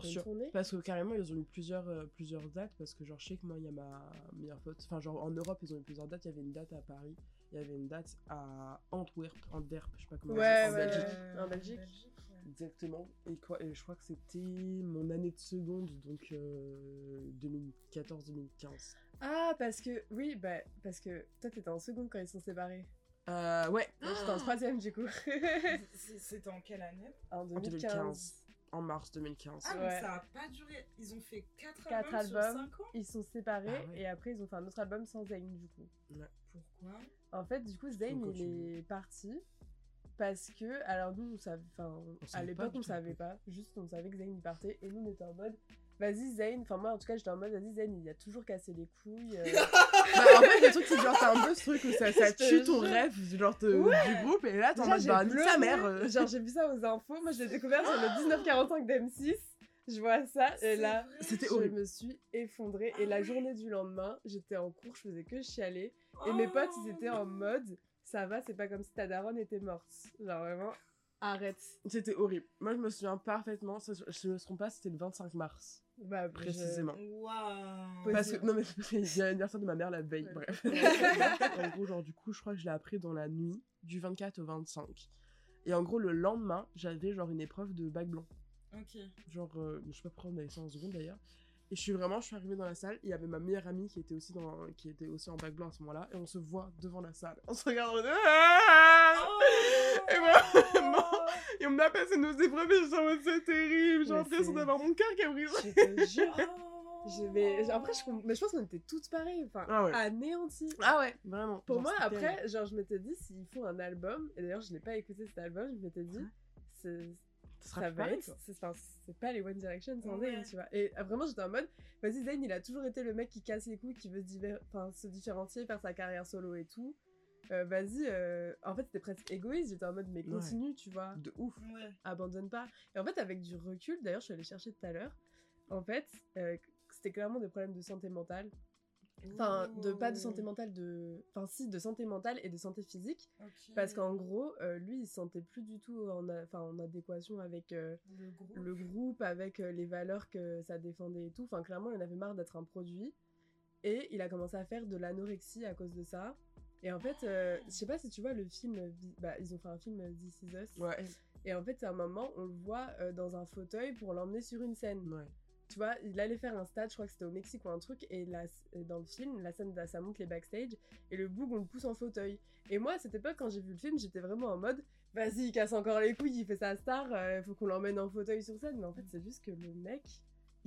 Pour sûr. tournée Parce que carrément, ils ont eu plusieurs, euh, plusieurs dates. Parce que, genre, je sais que moi, il y a ma meilleure pote. Enfin, genre, en Europe, ils ont eu plusieurs dates. Il y avait une date à Paris. Il y avait une date à Antwerp. Antwerp, je sais pas comment on dit, Ouais, en ouais, Belgique. ouais. En Belgique. ouais. Exactement. Et, quoi, et je crois que c'était mon année de seconde, donc euh, 2014-2015. Ah, parce que. Oui, bah, parce que toi, t'étais en seconde quand ils sont séparés. Euh, ouais, j'étais en troisième, du coup. C'est- C'était en quelle année? En 2015. 2015. En mars 2015. Ah, Ouais. mais ça a pas duré. Ils ont fait 4 Quatre albums, sur albums. 5 ans Ils sont séparés Ah ouais. et après, ils ont fait un autre album sans Zayn, du coup. Pourquoi? En fait, du coup, Zayn, il est parti parce que, alors nous, on savait, enfin, à l'époque, on savait pas, juste on savait que Zayn il partait et nous, on était en mode, vas-y, Zayn, enfin, moi, en tout cas, j'étais en mode, vas-y, Zayn, il a toujours cassé les couilles. euh, <laughs> bah, en fait, le truc, c'est genre, t'as un peu ce truc où ça, tue ton jure. rêve genre, te- Ouais. du groupe, et là, t'es en mode, bah, sa mère. euh. Genre, j'ai vu ça aux infos, moi, je l'ai découvert sur le 1945 d'M6. Je vois ça, et là, C'était je horrible. me suis effondrée. Et la journée du lendemain, j'étais en cours, je faisais que chialer. Et mes potes, ils étaient Oh. en mode, ça va, c'est pas comme si ta daronne était morte. Genre vraiment, arrête. C'était horrible. Moi, je me souviens parfaitement, ça, je me trompe pas, c'était le 25 mars, Bah, je- précisément. Waouh Parce que, non, mais il y a l'anniversaire de ma mère la veille, Ouais. bref. <laughs> en gros, genre, du coup, je crois que je l'ai appris dans la nuit du 24 au 25. Et en gros, le lendemain, j'avais genre une épreuve de bac blanc. Ok. Genre, euh, je sais pas pourquoi on avait ça en seconde d'ailleurs. Et je suis vraiment, je suis arrivée dans la salle, il y avait ma meilleure amie qui était aussi, dans, qui était aussi en bac blanc à ce moment-là, et on se voit devant la salle. On se regarde, on est... Ah Et vraiment, <laughs> et on m'a passé nos épreuves, je suis en mode, c'est terrible, j'ai l'impression c'est- d'avoir mon cœur qui a brisé. Je te jure. <laughs> Je vais... Après, je, mais je pense qu'on était toutes pareilles, enfin, Ah ouais. anéanties. Ah ouais, vraiment. Pour Genre, moi, après, genre, je m'étais dit, s'ils font un album, et d'ailleurs, je n'ai pas écouté cet album, je m'étais dit, c'est- ça va pareil, être, c'est enfin, pas les One Direction sans Ouais. Zayn, tu vois. Et euh, vraiment, j'étais en mode, vas-y, Zayn, il a toujours été le mec qui casse les couilles, qui veut se, diver- enfin, se différencier, faire sa carrière solo et tout. Euh, vas-y, euh, en fait, c'était presque égoïste, j'étais en mode, mais Ouais. continue, tu vois, De ouf. Ouais. abandonne pas. Et en fait, avec du recul, d'ailleurs, je suis allée chercher tout à l'heure, en fait, euh, c'était clairement des problèmes de santé mentale. Enfin, de pas de santé mentale, de. Enfin, si, de santé mentale et de santé physique. Parce qu'en gros, euh, lui, il se sentait plus du tout en, a- enfin, en adéquation avec euh, Le groupe. le groupe, avec euh, les valeurs que ça défendait et tout. Enfin, clairement, il en avait marre d'être un produit. Et il a commencé à faire de l'anorexie à cause de ça. Et en fait, euh, je sais pas si tu vois le film, bah, ils ont fait un film This Is Us. Ouais. Et en fait, à un moment, on le voit dans un fauteuil pour l'emmener sur une scène. Ouais. Tu vois, il allait faire un stade, je crois que c'était au Mexique ou un truc, et euh, dans le film, la scène, ça montre les backstage, et le boug, on le pousse en fauteuil. Et moi, à cette époque, quand j'ai vu le film, j'étais vraiment en mode, vas-y, il casse encore les couilles, il fait sa star, il faut qu'on l'emmène en fauteuil sur scène. Mais en fait, c'est juste que le mec,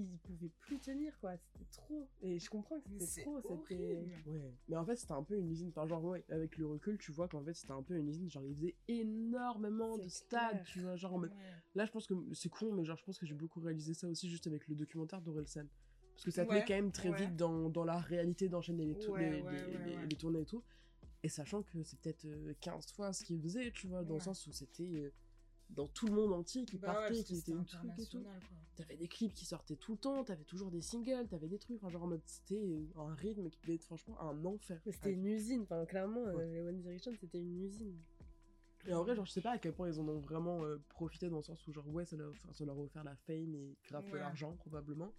il pouvait plus tenir, quoi. C'était trop. Et je comprends que c'était trop, c'était... Ouais. Mais en fait, c'était un peu une usine. Enfin, genre, ouais, avec le recul, tu vois qu'en fait, c'était un peu une usine. Genre, ils faisaient énormément de stades, clair. tu vois. Genre, en mode- Ouais. Là, je pense que c'est con, mais genre, je pense que j'ai beaucoup réalisé ça aussi juste avec le documentaire d'Orelsan. Parce que ça te Ouais, met quand même très ouais. vite dans, dans la réalité d'enchaîner les, les, ouais, les- ouais, les- ouais. les tournées et tout. Et sachant que c'est peut-être euh, 15 fois ce qu'il faisait, tu vois, dans le sens où c'était euh, dans tout le monde entier qui Bah ouais, partait, parce qui une truc et tout. T'avais des clips qui sortaient tout le temps, t'avais toujours des singles, t'avais des trucs, enfin, genre en mode c'était un rythme qui devait être franchement un enfer. C'était Ouais. une usine, enfin, clairement, euh, Ouais. les One Direction, c'était une usine. Et en vrai, genre, je sais pas à quel point ils en ont vraiment euh, profité dans le sens où, genre, ouais, ça leur, ça leur a offert la fame et grave de Ouais. l'argent, probablement.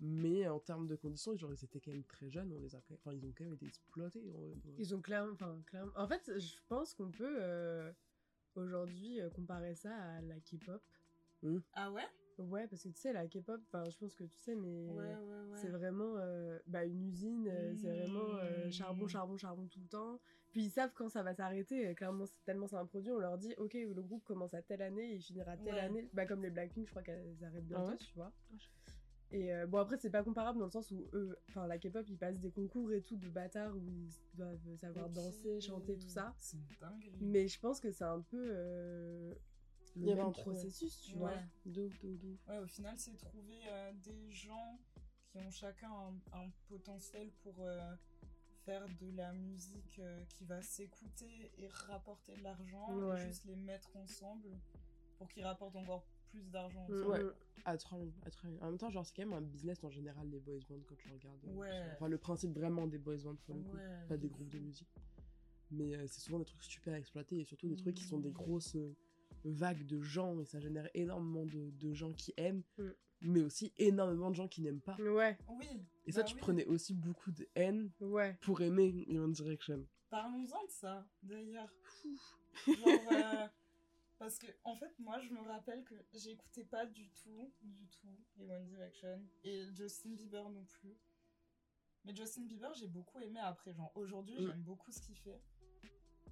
Mais en termes de conditions, genre, ils étaient quand même très jeunes, on les a quand même- enfin, ils ont quand même été exploités. Ils ont clairement, enfin, clairement. En fait, je pense qu'on peut euh, aujourd'hui euh, comparer ça à la K-pop. Ah ouais? Ouais, parce que tu sais, la K-pop, enfin, je pense que tu sais, mais Ouais, ouais, ouais. c'est vraiment euh, bah, une usine, euh, c'est vraiment euh, charbon, charbon, charbon tout le temps. Puis ils savent quand ça va s'arrêter, clairement, tellement c'est un produit, on leur dit, ok, le groupe commence à telle année et il finira telle Ouais. année. Bah, comme les Blackpink, je crois qu'elles arrêtent bientôt, ouais? tu vois. Et euh, bon, après, c'est pas comparable dans le sens où eux, enfin, la K-pop, ils passent des concours et tout de bâtards où ils doivent savoir danser, chanter, tout ça. C'est une dinguerie. Mais je pense que c'est un peu. euh, Le Il y avait même un processus, tu Ouais. vois. De ouf, de ouf, de ouf. Ouais, au final, c'est trouver euh, des gens qui ont chacun un, un potentiel pour euh, faire de la musique euh, qui va s'écouter et rapporter de l'argent Ouais. et juste les mettre ensemble pour qu'ils rapportent encore plus d'argent. Mm. Ouais. mm. À trop bien, à trop bien. En même temps, genre, c'est quand même un business en général, les boys bands, quand tu regardes. euh, Ouais. Enfin, le principe vraiment des boys bands, pour le coup. Ouais, Pas des de groupes de musique. Mais euh, c'est souvent des trucs super exploités et surtout des trucs qui sont des Mm. grosses euh, vagues de gens et ça génère énormément de, de gens qui aiment, Mm. mais aussi énormément de gens qui n'aiment pas. Ouais, Oui. Et ça, bah tu oui. prenais aussi beaucoup de haine ouais. pour aimer One Direction. Parlons-en de ça, d'ailleurs. Genre, euh, <laughs> parce que, en fait, moi, je me rappelle que j'écoutais pas du tout, du tout, les One Direction. Et Justin Bieber non plus. Mais Justin Bieber, j'ai beaucoup aimé après. Genre, aujourd'hui, Mm. j'aime beaucoup ce qu'il fait.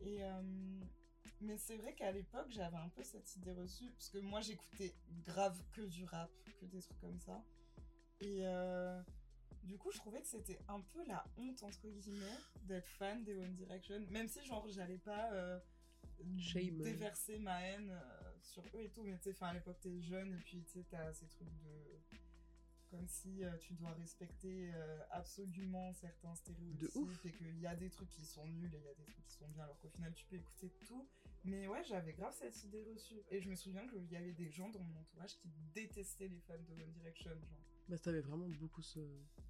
Et. euh, mais c'est vrai qu'à l'époque, j'avais un peu cette idée reçue. Parce que moi, j'écoutais grave que du rap, que des trucs comme ça. Et. euh, du coup, je trouvais que c'était un peu la honte, entre guillemets, d'être fan des One Direction. Même si, genre, j'allais pas euh, Shame. déverser ma haine euh, sur eux et tout. Mais tu sais, à l'époque, t'es jeune et puis, tu sais, t'as ces trucs de... Comme si euh, tu dois respecter euh, absolument certains stéréotypes et qu'il y a des trucs qui sont nuls et il y a des trucs qui sont bien, alors qu'au final, tu peux écouter tout. Mais ouais, j'avais grave cette idée reçue. Et je me souviens qu'il y avait des gens dans mon entourage qui détestaient les fans de One Direction. Genre. Bah, t'avais vraiment beaucoup ce,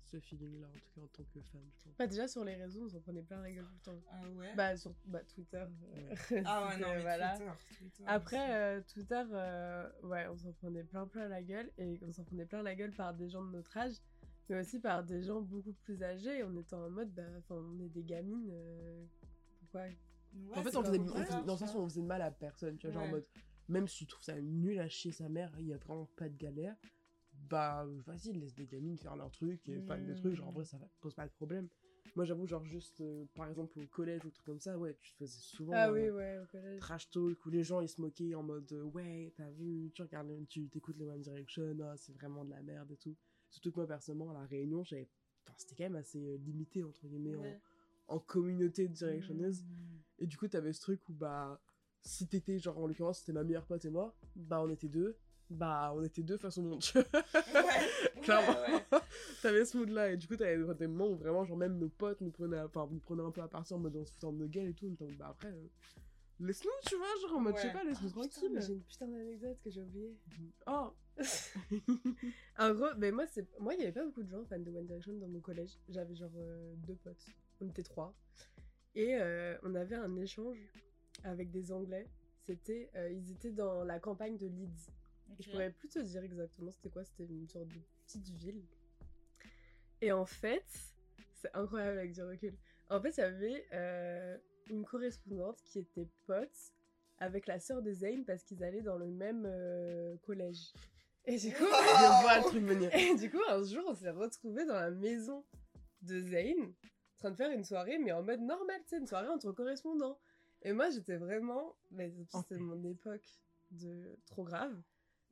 ce feeling-là, en tout cas en tant que fan, je pense. Bah, déjà, sur les réseaux, on s'en prenait plein la gueule tout le temps. Ah ouais Bah, sur bah, Twitter. euh, <laughs> Ah ouais, non, mais voilà. Twitter, Twitter Après, euh, Twitter, euh, ouais, on s'en prenait plein plein la gueule et on s'en prenait plein la gueule par des gens de notre âge, mais aussi par des gens beaucoup plus âgés. On était en mode, bah, enfin, on est des gamines. euh, pourquoi Ouais, en fait, on faisait, on faisait- dans le sens où on faisait de mal à personne, tu vois, genre en mode, même si tu trouves ça nul à chier sa mère, il y a vraiment pas de galère, bah vas-y, laisse des gamines faire leur truc et fan des trucs, genre en vrai, ça pose pas de problème. Moi, j'avoue, genre juste, euh, par exemple, au collège ou truc comme ça, ouais, tu te faisais souvent Ah euh, oui, ouais, au collège. trash talk où les gens ils se moquaient en mode, euh, ouais, t'as vu, tu regardes, tu t'écoutes les One Direction, ah, c'est vraiment de la merde et tout. Surtout que moi, personnellement, à la Réunion, j'avais, enfin, c'était quand même assez limité, entre guillemets, Ouais. en, en communauté directionneuse. Mmh. Et du coup, t'avais ce truc où, bah, si t'étais, genre, en l'occurrence, c'était ma meilleure pote et moi, bah, on était deux. Bah, on était deux face au monde. Ouais, <laughs> Clairement. ouais, ouais. t'avais ce mood-là. Et du coup, t'avais des moments où vraiment, genre, même nos potes nous prenaient, enfin, nous prenaient un peu à partir en mode on se de nos gueules et tout. On bah, après, euh, laisse-nous, tu vois, genre, en mode, je sais pas, laisse-nous Putain, tranquille. mais j'ai une putain d'anecdote que j'ai oubliée. Oh, <laughs> En gros, mais moi, c'est moi, il y avait pas beaucoup de gens fans de One Direction dans mon collège. J'avais genre euh, deux potes. On était trois. Et euh, on avait un échange avec des Anglais. C'était, euh, ils étaient dans la campagne de Leeds. Je Ok. pourrais plus te dire exactement c'était quoi. C'était une sorte de petite ville. Et en fait, c'est incroyable avec du recul. En fait, il y avait euh, une correspondante qui était pote avec la sœur de Zayn parce qu'ils allaient dans le même euh, collège. Et du coup, <laughs> je vois le truc venir. et du coup, un jour, on s'est retrouvés dans la maison de Zayn, en train de faire une soirée, mais en mode normal, tu sais, une soirée entre correspondants. Et moi, j'étais vraiment. Mais c'était mon époque de trop grave.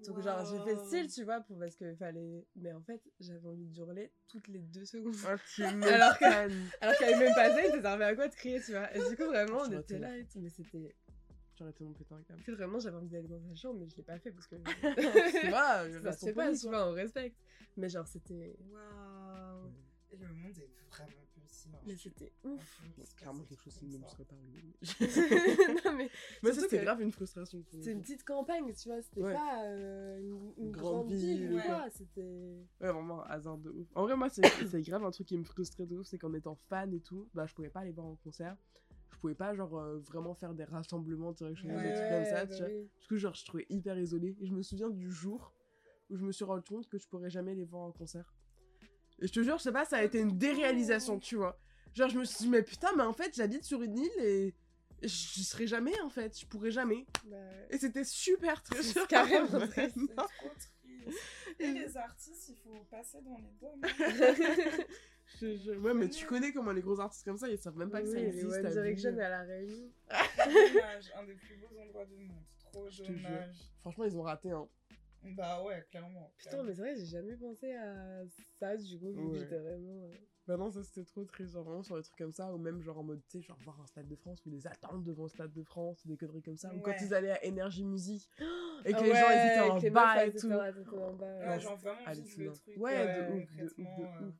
Donc, genre, j'ai fait style, tu vois, pour, parce qu'il fallait. Mais en fait, j'avais envie de hurler toutes les deux secondes. Oh, tu <laughs> Alors qu'elle avait même pas Zayn, ça servait à quoi de crier, tu vois. Et du coup, vraiment, on était là et. Mais c'était. J'aurais été mon putain de câble. En fait, vraiment, j'avais envie d'aller dans sa chambre, mais je l'ai pas fait parce que. <laughs> Fait ton pas, poli, tu vois, on respecte. Mais genre, c'était. Waouh. Et le monde est vraiment petit. hein. Mais c'était ouf. se Clairement quelque chose qui ne me serait pas arrivé. <laughs> <laughs> non, mais Moi, ça, c'était que grave une frustration. le c'est une petite campagne, tu vois. C'était Ouais. pas euh, une, une Grande grande, ville, ville, ou ouais. quoi. C'était. Ouais, vraiment, hasard de ouf. En vrai, moi, c'est <coughs> c'est grave un truc qui me frustrait de ouf, c'est qu'en étant fan et tout, bah, je pouvais pas aller voir en concert. Je pouvais pas, genre, euh, vraiment faire des rassemblements directionnels, des trucs comme ça, bah tu vois. oui. Du coup, genre, je trouvais hyper isolée. Et je me souviens du jour où je me suis rendu compte que je pourrais jamais les voir en concert. Et je te jure, je sais pas, ça a été une déréalisation, tu vois. Genre, je me suis dit, mais putain, mais en fait, j'habite sur une île et j'y serai jamais, en fait. Je pourrais jamais. Bah, ouais. Et c'était super <laughs> carrément <laughs> triste. C'est trop triste. Et les artistes, il faut passer dans les dômes. <laughs> Je- je- Ouais, mais tu connais comment les gros artistes comme ça, ils savent même pas que ça Oui, existe. One. Direction à la Réunion. Dommage, un des plus beaux endroits du monde. Trop Je dommage. Franchement, ils ont raté, hein. Bah ouais, clairement. Putain, mais c'est vrai, j'ai jamais pensé à ça, du coup, Ouais. j'étais vraiment... euh, Bah non, ça c'était trop triste, genre vraiment sur des trucs comme ça, ou même genre en mode, tu sais, genre voir un Stade de France, ou des attentes devant le Stade de France, ou des conneries comme ça, ou quand ils allaient à Énergie Musique, <gasps> et que Ah les gens ouais, ils étaient en les bas et tout. en- bas, Ouais, ouais. genre vraiment vivre le hallucinant. truc. Ouais, euh, de ouf, de, ouf, de euh, ouf.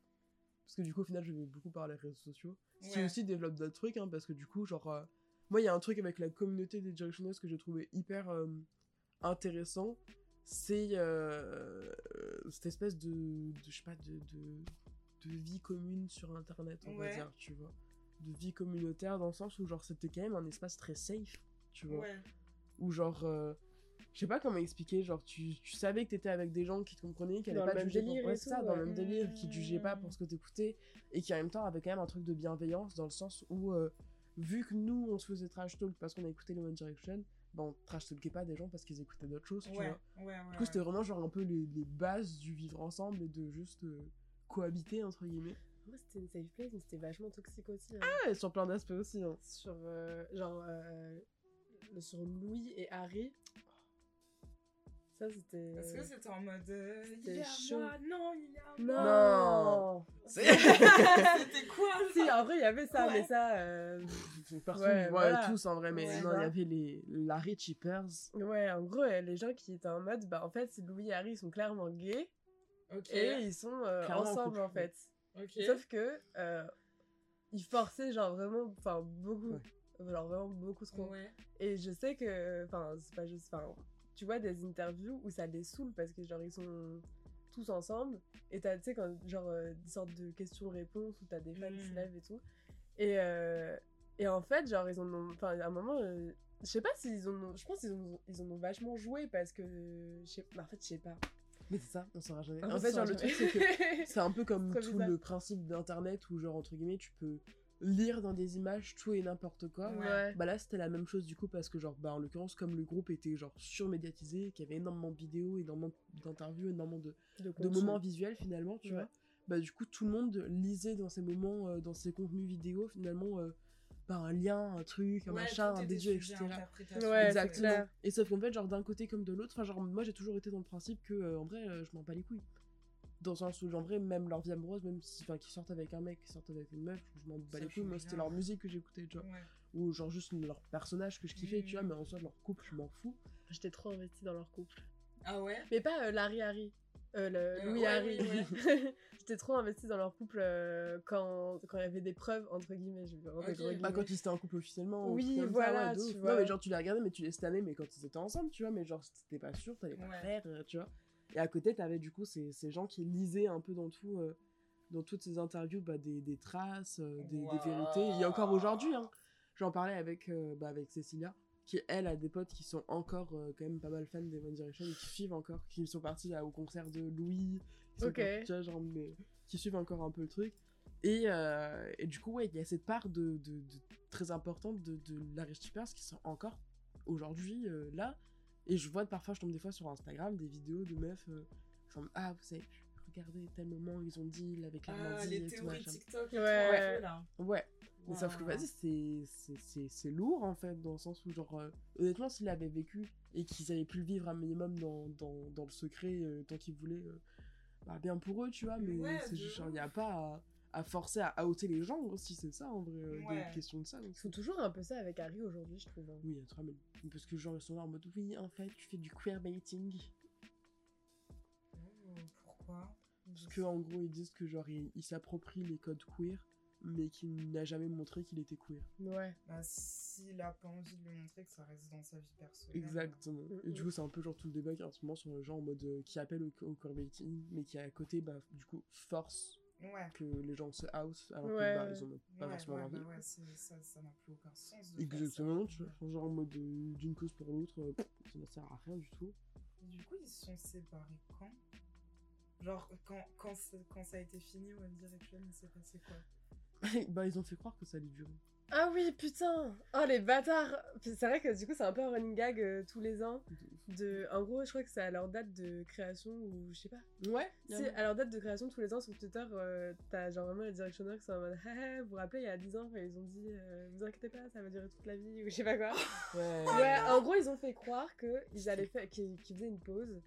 Parce que du coup, au final, je vais beaucoup par les réseaux sociaux. Ce qui ouais. aussi développe d'autres trucs, hein, parce que du coup, genre, euh, moi, il y a un truc avec la communauté des Directioners que j'ai trouvé hyper euh, intéressant. C'est euh, euh, cette espèce de, de, je sais pas, de, de, de vie commune sur Internet, on va dire, tu vois. De vie communautaire, dans le sens où, genre, c'était quand même un espace très safe, tu vois. Ouais. Où, genre, euh, je sais pas comment expliquer, genre, tu, tu savais que t'étais avec des gens qui te comprenaient, qui allaient Dans pas te juger pour- ouais, ça, dans le même délire, qui te jugeaient pas pour Mmh. ce que t'écoutais, et qui en même temps avait quand même un truc de bienveillance, dans le sens où, euh, vu que nous, on se faisait trash talk parce qu'on écoutait les One Direction, ben, on trash talkait pas des gens parce qu'ils écoutaient d'autres choses, tu Ouais, vois. ouais, ouais. Du coup, c'était vraiment genre un peu les, les bases du vivre ensemble et de juste euh, cohabiter, entre guillemets. Moi, c'était une safe place, mais c'était vachement toxique aussi. hein. Ouais, sur plein d'aspects aussi, hein. Sur, euh, genre, euh, sur Louis et Harry. Ça, c'était... Parce que c'était en mode. euh, il est chaud. moi, non, il est à Non, moi. C'est- <laughs> C'était quoi Si, en vrai, il y avait ça, Ouais. mais ça... euh, Partout, Ouais, ouais, voilà. tous en vrai, mais Ouais. non, il y avait les Larry Chippers. Ouais, en gros, euh, les gens qui étaient en mode, bah, en fait, Louis et Harry sont clairement gays, Ok. et ils sont euh, en ensemble, en fait. Sauf que, euh, ils forçaient, genre, vraiment, enfin, beaucoup. Genre, vraiment beaucoup trop. Ouais. Et je sais que, enfin, c'est pas juste, enfin, tu vois des interviews où ça les saoule parce que, genre, ils sont tous ensemble et t'as, tu sais, quand, genre, euh, des sortes de questions-réponses où t'as des fans qui se Mm. lèvent et tout. Et, euh, et en fait, genre, ils en ont, enfin, à un moment, euh, je sais pas s'ils en ont, je pense qu'ils en ont, ils en ont vachement joué parce que, je sais, en fait, je sais pas. Mais c'est ça, on saura jamais. En En fait, genre, le truc, c'est que <laughs> c'est un peu comme tout bizarre. le principe d'internet où, genre, entre guillemets, tu peux lire dans des images tout et n'importe quoi. Ouais. Bah là, c'était la même chose du coup, parce que, genre, bah en l'occurrence, comme le groupe était, genre, surmédiatisé, qu'il y avait énormément de vidéos, énormément d'interviews, énormément de, De, moments visuels finalement, tu Ouais. vois. Bah du coup, tout le monde lisait dans ces moments, euh, dans ces contenus vidéo, finalement, euh, bah, un lien, un truc, un Ouais, machin, un sujet etc. Exactement. Et sauf qu'en fait, genre d'un côté comme de l'autre, enfin genre moi j'ai toujours été dans le principe que euh, en vrai euh, je m'en bats les couilles. Dans où en vrai même leur vie amoureuse, même si enfin qu'ils sortent avec un mec, qu'ils sortent avec une meuf, je m'en bats les couilles. Moi c'était leur musique que j'écoutais, tu vois. Ouais. Ou genre juste leur personnage que je kiffais, tu vois, mais en soi leur couple je m'en fous. J'étais trop investie dans leur couple. Ah ouais? Mais pas euh, Larry Harry. Euh, le Euh, Louis ouais, Harry. <laughs> J'étais trop investie dans leur couple euh, quand quand il y avait des preuves, entre guillemets. Je vais vraiment des Ok. gros Bah guillemets. quand ils étaient en couple officiellement. ou Oui, comme ça, voilà, ouais, de tu ouf. vois. Non mais genre tu les regardais mais tu les stannais mais quand ils étaient ensemble, tu vois, mais genre t'étais pas sûr, t'allais pas Ouais. faire, tu vois. Et à côté t'avais du coup ces, ces gens qui lisaient un peu dans tout, euh, dans toutes ces interviews, bah, des, des traces, euh, des, des Waouh. vérités. Et encore aujourd'hui, hein, j'en parlais avec, euh, bah, avec Cécilia, qui elle a des potes qui sont encore quand même pas mal fans des One Direction et qui suivent encore, qui sont partis au concert de Louis, qui, sont Ok. partis, tu vois, genre, mais- qui suivent encore un peu le truc. Et, euh, et du coup, ouais, il y a cette part de, de- de- très importante de, de Larry qui sont encore aujourd'hui euh, là. Et je vois parfois, je tombe des fois sur Instagram des vidéos de meufs euh, qui sont Ah, vous savez, regardez tel moment, ils ont dit, il avait clairement Ah, dit. les tout, théories. TikTok. Ouais. Ouais. Là. Ouais. Mais sauf que Waouh. vas-y, c'est- c'est- c'est c'est lourd en fait, dans le sens où, genre, euh, honnêtement, s'il avait vécu et qu'ils avaient pu le vivre un minimum dans, dans, dans le secret euh, tant qu'ils voulaient, euh, bah, bien pour eux, tu vois, mais Ouais, c'est genre, il n'y a pas à, à forcer à outer les gens aussi, c'est ça en vrai, euh, Ouais. des questions de ça. donc Ils font toujours un peu ça avec Harry aujourd'hui, je trouve. hein. Oui, il y a trop, mais- Parce que, genre, ils sont là en mode, oui, en fait, tu fais du queerbaiting. Oh, Pourquoi? Parce que, en gros, ils disent que, genre, il, il s'approprie les codes queer, mais qu'il n'a jamais montré qu'il était queer. Ouais. Bah, s'il a pas envie de le montrer, que ça reste dans sa vie personnelle. Exactement. Mm, Et du mm. coup, c'est un peu genre tout le débat a en ce moment sur le genre en mode euh, qui appelle au, au queerbaiting, mais qui à côté, bah, du coup, force Ouais. que les gens se house alors Ouais, que bah, ils en ont pas forcément ouais, envie. ouais, ça ça n'a plus aucun sens. De faire Exactement, ça. tu vois. Genre en mode euh, d'une cause pour l'autre, euh, ça ne sert à rien du tout. Du coup, ils se sont séparés quand? Genre, quand, quand ça a été fini, One Direction, il s'est passé quoi? <laughs> Bah, ils ont fait croire que ça allait durer. Ah oui, putain Oh, les bâtards C'est vrai que du coup, c'est un peu un running gag euh, tous les ans. De... En gros, je crois que c'est à leur date de création, ou je sais pas. Ouais, Si, à leur date de création, tous les ans sur Twitter, euh, t'as genre vraiment les directionneurs qui sont en mode vous vous rappelez, il y a 10 ans, ils ont dit euh, Vous inquiétez pas, ça va durer toute la vie, ou je sais pas quoi. ouais. Ouais, en gros, ils ont fait croire qu'ils allaient faire, qu'ils faisaient une pause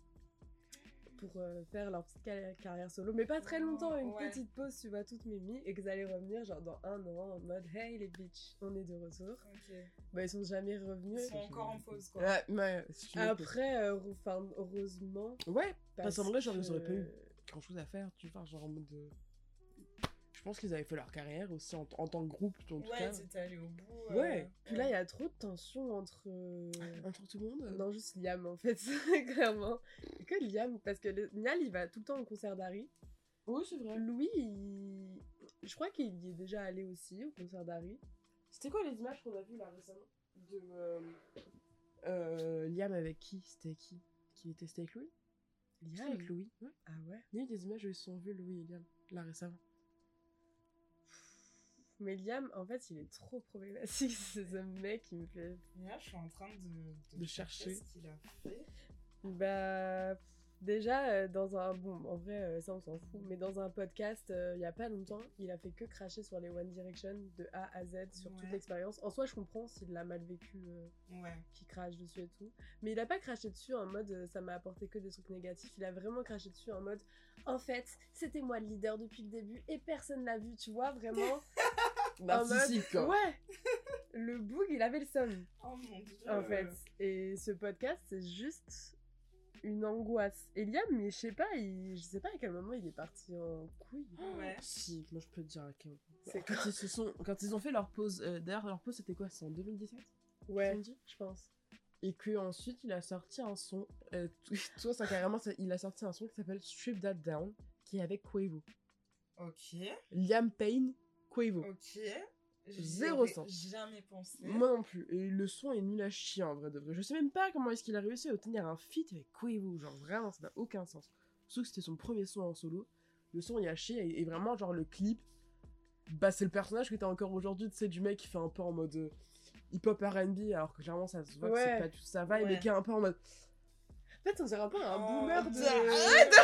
pour euh, faire leur petite carrière, solo, mais pas très longtemps, une Ouais. petite pause, tu vois, toute mimi, et qu'ils allaient revenir genre dans un an en mode hey les bitches, on est de retour. Ok. Bah ils sont jamais revenus. Ils sont encore en pause, quoi. Ouais, ouais, si tu veux. Après, euh, enfin, heureusement. Ouais, parce qu'en vrai, genre, ils auraient pas eu que- grand chose à faire, tu vois, genre en mode de. Je pense qu'ils avaient fait leur carrière aussi en, en tant que groupe, en tout Ouais, cas. t'étais allé au bout. Ouais. Puis là, il y a trop de tension entre. euh, Entre tout le monde. Non, juste Liam en fait, <laughs> clairement. Et Que Liam, parce que le... Niall il va tout le temps au concert d'Harry. Oui, c'est vrai. Louis, il... je crois qu'il y est déjà allé aussi au concert d'Harry. C'était quoi les images qu'on a vues là récemment De. euh, euh, Liam avec qui? C'était qui? Qui était C'était avec Louis? C'était Liam avec Louis. Ouais. Ah ouais Il y a eu des images où ils se sont vus, Louis et Liam, là récemment. Mais Liam, en fait, il est trop problématique. C'est <laughs> ce mec qui me. Et là, je suis en train de, De chercher. ce qu'il a fait. Bah. Déjà, euh, dans un. Bon, en vrai, euh, ça on s'en fout. Mais dans un podcast, euh, il y a pas longtemps, il a fait que cracher sur les One Direction de A à Z sur toute l'expérience. En soi, je comprends s'il l'a mal vécu. euh, Ouais. qui crache dessus et tout. Mais il a pas craché dessus en mode euh, ça m'a apporté que des trucs négatifs. Il a vraiment craché dessus en mode en fait, c'était moi le leader depuis le début et personne l'a vu, tu vois, vraiment. <laughs> en mode, Narcissique, quoi. Ouais Le boug, il avait le somme, Oh mon dieu. en fait. Et ce podcast, c'est juste une angoisse. Et Liam, mais je sais pas, il... je sais pas à quel moment il est parti en couille. <gasps> Ouais. <gasps> Si, moi je peux te dire à quel C'est quand ils se sont quand ils ont fait leur pause euh, d'ailleurs leur pause c'était quoi? C'est en 2017 Ouais, je pense. et que ensuite il a sorti un son euh, tout- <laughs> toi ça carrément ça- il a sorti un son qui s'appelle Strip That Down qui est avec Quavo Ok. Liam Payne Quavo Ok. Zéro sens. Jamais pensé. moi non plus et le son est nul à chier en vrai de vrai je sais même pas comment est-ce qu'il a réussi à obtenir un feat avec Quavo genre vraiment ça n'a aucun sens sauf que c'était son premier son en solo le son est à chier et, et vraiment genre le clip bah c'est le personnage que t'as encore aujourd'hui tu sais du mec qui fait un peu en mode euh, hip-hop R&B alors que clairement ça se voit que c'est pas tout ça va Ouais. mais qui est un peu en mode En fait, on dirait un peu un Oh, boomer de. <laughs> arrête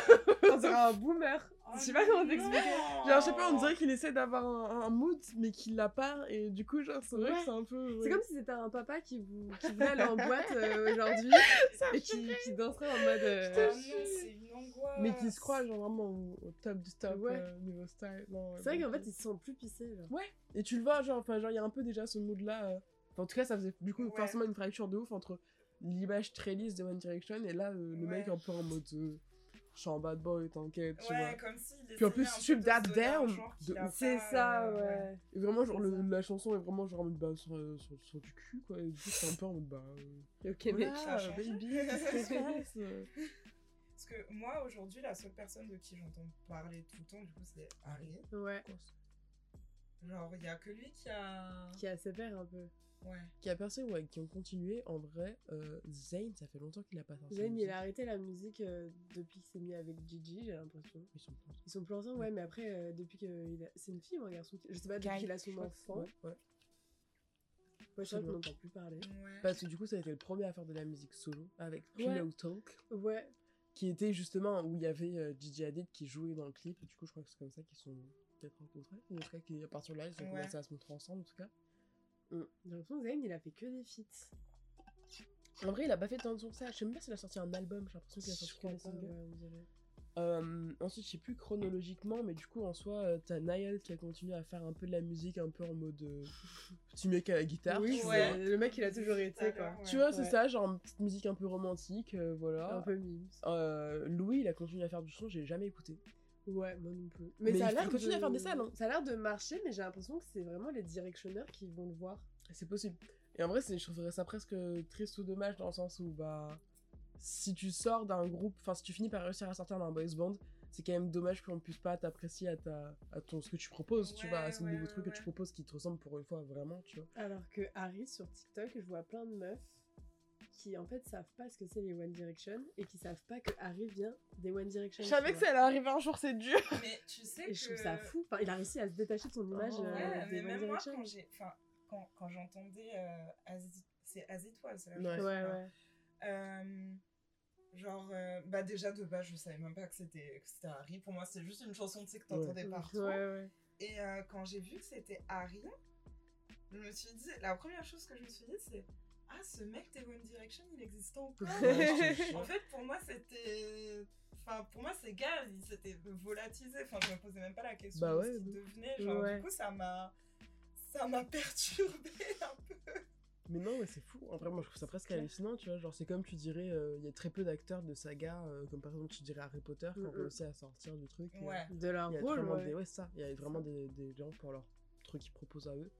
on dirait un boomer. Oh je sais pas comment t'expliquer. genre je sais pas on dirait qu'il essaie d'avoir un, un mood mais qu'il l'a pas et du coup genre c'est vrai Ouais. que c'est un peu C'est comme si c'était un papa qui, vous, qui voulait aller en boîte euh, aujourd'hui <laughs> et qui, qui danserait en mode. euh, Oh angoisse. mais qui se croit genre vraiment au, au top du top Ouais. euh, niveau style non, C'est vrai bon. qu'en fait, ils se sentent plus pissés. Genre. Ouais, et tu le vois, genre, enfin, genre, il y a un peu déjà ce mood-là. euh, enfin, en tout cas, ça faisait du coup forcément une fracture de ouf entre l'image très lisse de One Direction et là, euh, le Ouais. mec un peu en mode. euh, je suis en bad boy, t'inquiète, tu Ouais, vois. comme s'il Puis en plus, de That Down. C'est ça, euh, ouais. Et vraiment, genre, le- la chanson est vraiment genre en mode bah, sur, sur, sur du cul, quoi. Et du coup, c'est un peu en mode bah. euh, Ok, mec. change. baby, qu'est-ce Parce que moi, aujourd'hui, la seule personne de qui j'entends parler tout le temps, du coup, c'est Harry. Ouais. Genre, il y a que lui qui a. Qui a ses pères un peu. Ouais. Qui a percé, ouais, qui ont continué. En vrai, euh, Zayn, ça fait longtemps qu'il a pas sorti. de Zayn, il musique. a arrêté la musique euh, depuis qu'il s'est mis avec Gigi, j'ai l'impression. Ils sont pas- Ils sont plus ensemble, ouais, mais après, euh, depuis que. A... C'est une fille ou un garçon Je sais pas, depuis qu'il a son enfant. ouais, ouais. Ouais, je crois qu'on n'entend plus parler. Ouais. Parce que du coup, ça a été le premier à faire de la musique solo avec Ouais. Pillow Talk, Ouais. qui était justement où il y avait euh, Gigi Hadid qui jouait dans le clip. Et du coup, je crois que c'est comme ça qu'ils sont peut-être rencontrés. Ou en tout cas, qu'à partir de là, ils ont Ouais. commencé à se montrer ensemble, en tout cas. J'ai l'impression que Zayn, il a fait que des feats. En vrai, il a pas fait tant de son que ça. Je sais même pas s'il a sorti un album. J'ai l'impression qu'il a sorti que des singles. Euh, ensuite, je sais plus chronologiquement, mais du coup, en soi, euh, t'as Niall qui a continué à faire un peu de la musique, un peu en mode euh, petit mec à la guitare. Oui, tu Ouais. le mec, il a toujours été, quoi. Ouais. Tu vois, c'est Ouais. ça, genre une petite musique un peu romantique, euh, voilà. Un peu mimes. Euh, Louis, il a continué à faire du son, j'ai jamais écouté. Ouais, moi non plus. Mais ça a l'air continue de- à faire des salles, hein. Ça a l'air de marcher, mais j'ai l'impression que c'est vraiment les directionneurs qui vont le voir. C'est possible. Et en vrai, c'est- je trouverais ça presque triste ou dommage dans le sens où, bah, si tu sors d'un groupe, enfin, si tu finis par réussir à sortir d'un boys band, c'est quand même dommage qu'on puisse pas t'apprécier à, ta, à ton, ce que tu proposes, tu vois, à ce ouais, nouveau ouais, truc que tu proposes qui te ressemble pour une fois vraiment, tu vois. Alors que Harry, sur TikTok, je vois plein de meufs qui en fait savent pas ce que c'est les One Direction et qui savent pas que Harry vient des One Direction. tu vois. allait arriver un jour, c'est dur. <laughs> Mais tu sais Et que. je trouve ça fou. Enfin, il a réussi à se détacher de son image Oh, euh, Ouais, des mais One même moi, quand j'ai. Enfin, quand, quand j'entendais. Euh, As- c'est Azétoile, c'est la Ouais. Ouais, ouais. Euh, genre, euh, bah déjà de base, je savais même pas que c'était que c'était Harry. Pour moi, c'était juste une chanson, tu sais, que t'entendais partout. Ouais, ouais. Et euh, quand j'ai vu que c'était Harry, je me suis dit, la première chose que je me suis dit, c'est ah, ce mec de One Direction, il existe <laughs> encore. En fait, pour moi, c'était. Enfin, pour moi, ces gars, ils s'étaient volatilisés. Enfin, je me posais même pas la question Bah de ouais, ce qu'ils de- devenaient. Genre, Ouais. du coup, ça m'a. Ça m'a <laughs> perturbé un peu. Mais non, mais c'est fou. En vrai, moi, je trouve ça presque hallucinant, tu vois. Genre, c'est comme tu dirais, euh, il y a très peu d'acteurs de saga, euh, comme par exemple, tu dirais Harry Potter, qui ont réussi à sortir du truc. euh, Ouais. De leur Il y a rôle, vraiment ouais. des, ouais, ça. Il y a vraiment des, des gens pour leur truc qu'ils proposent à eux.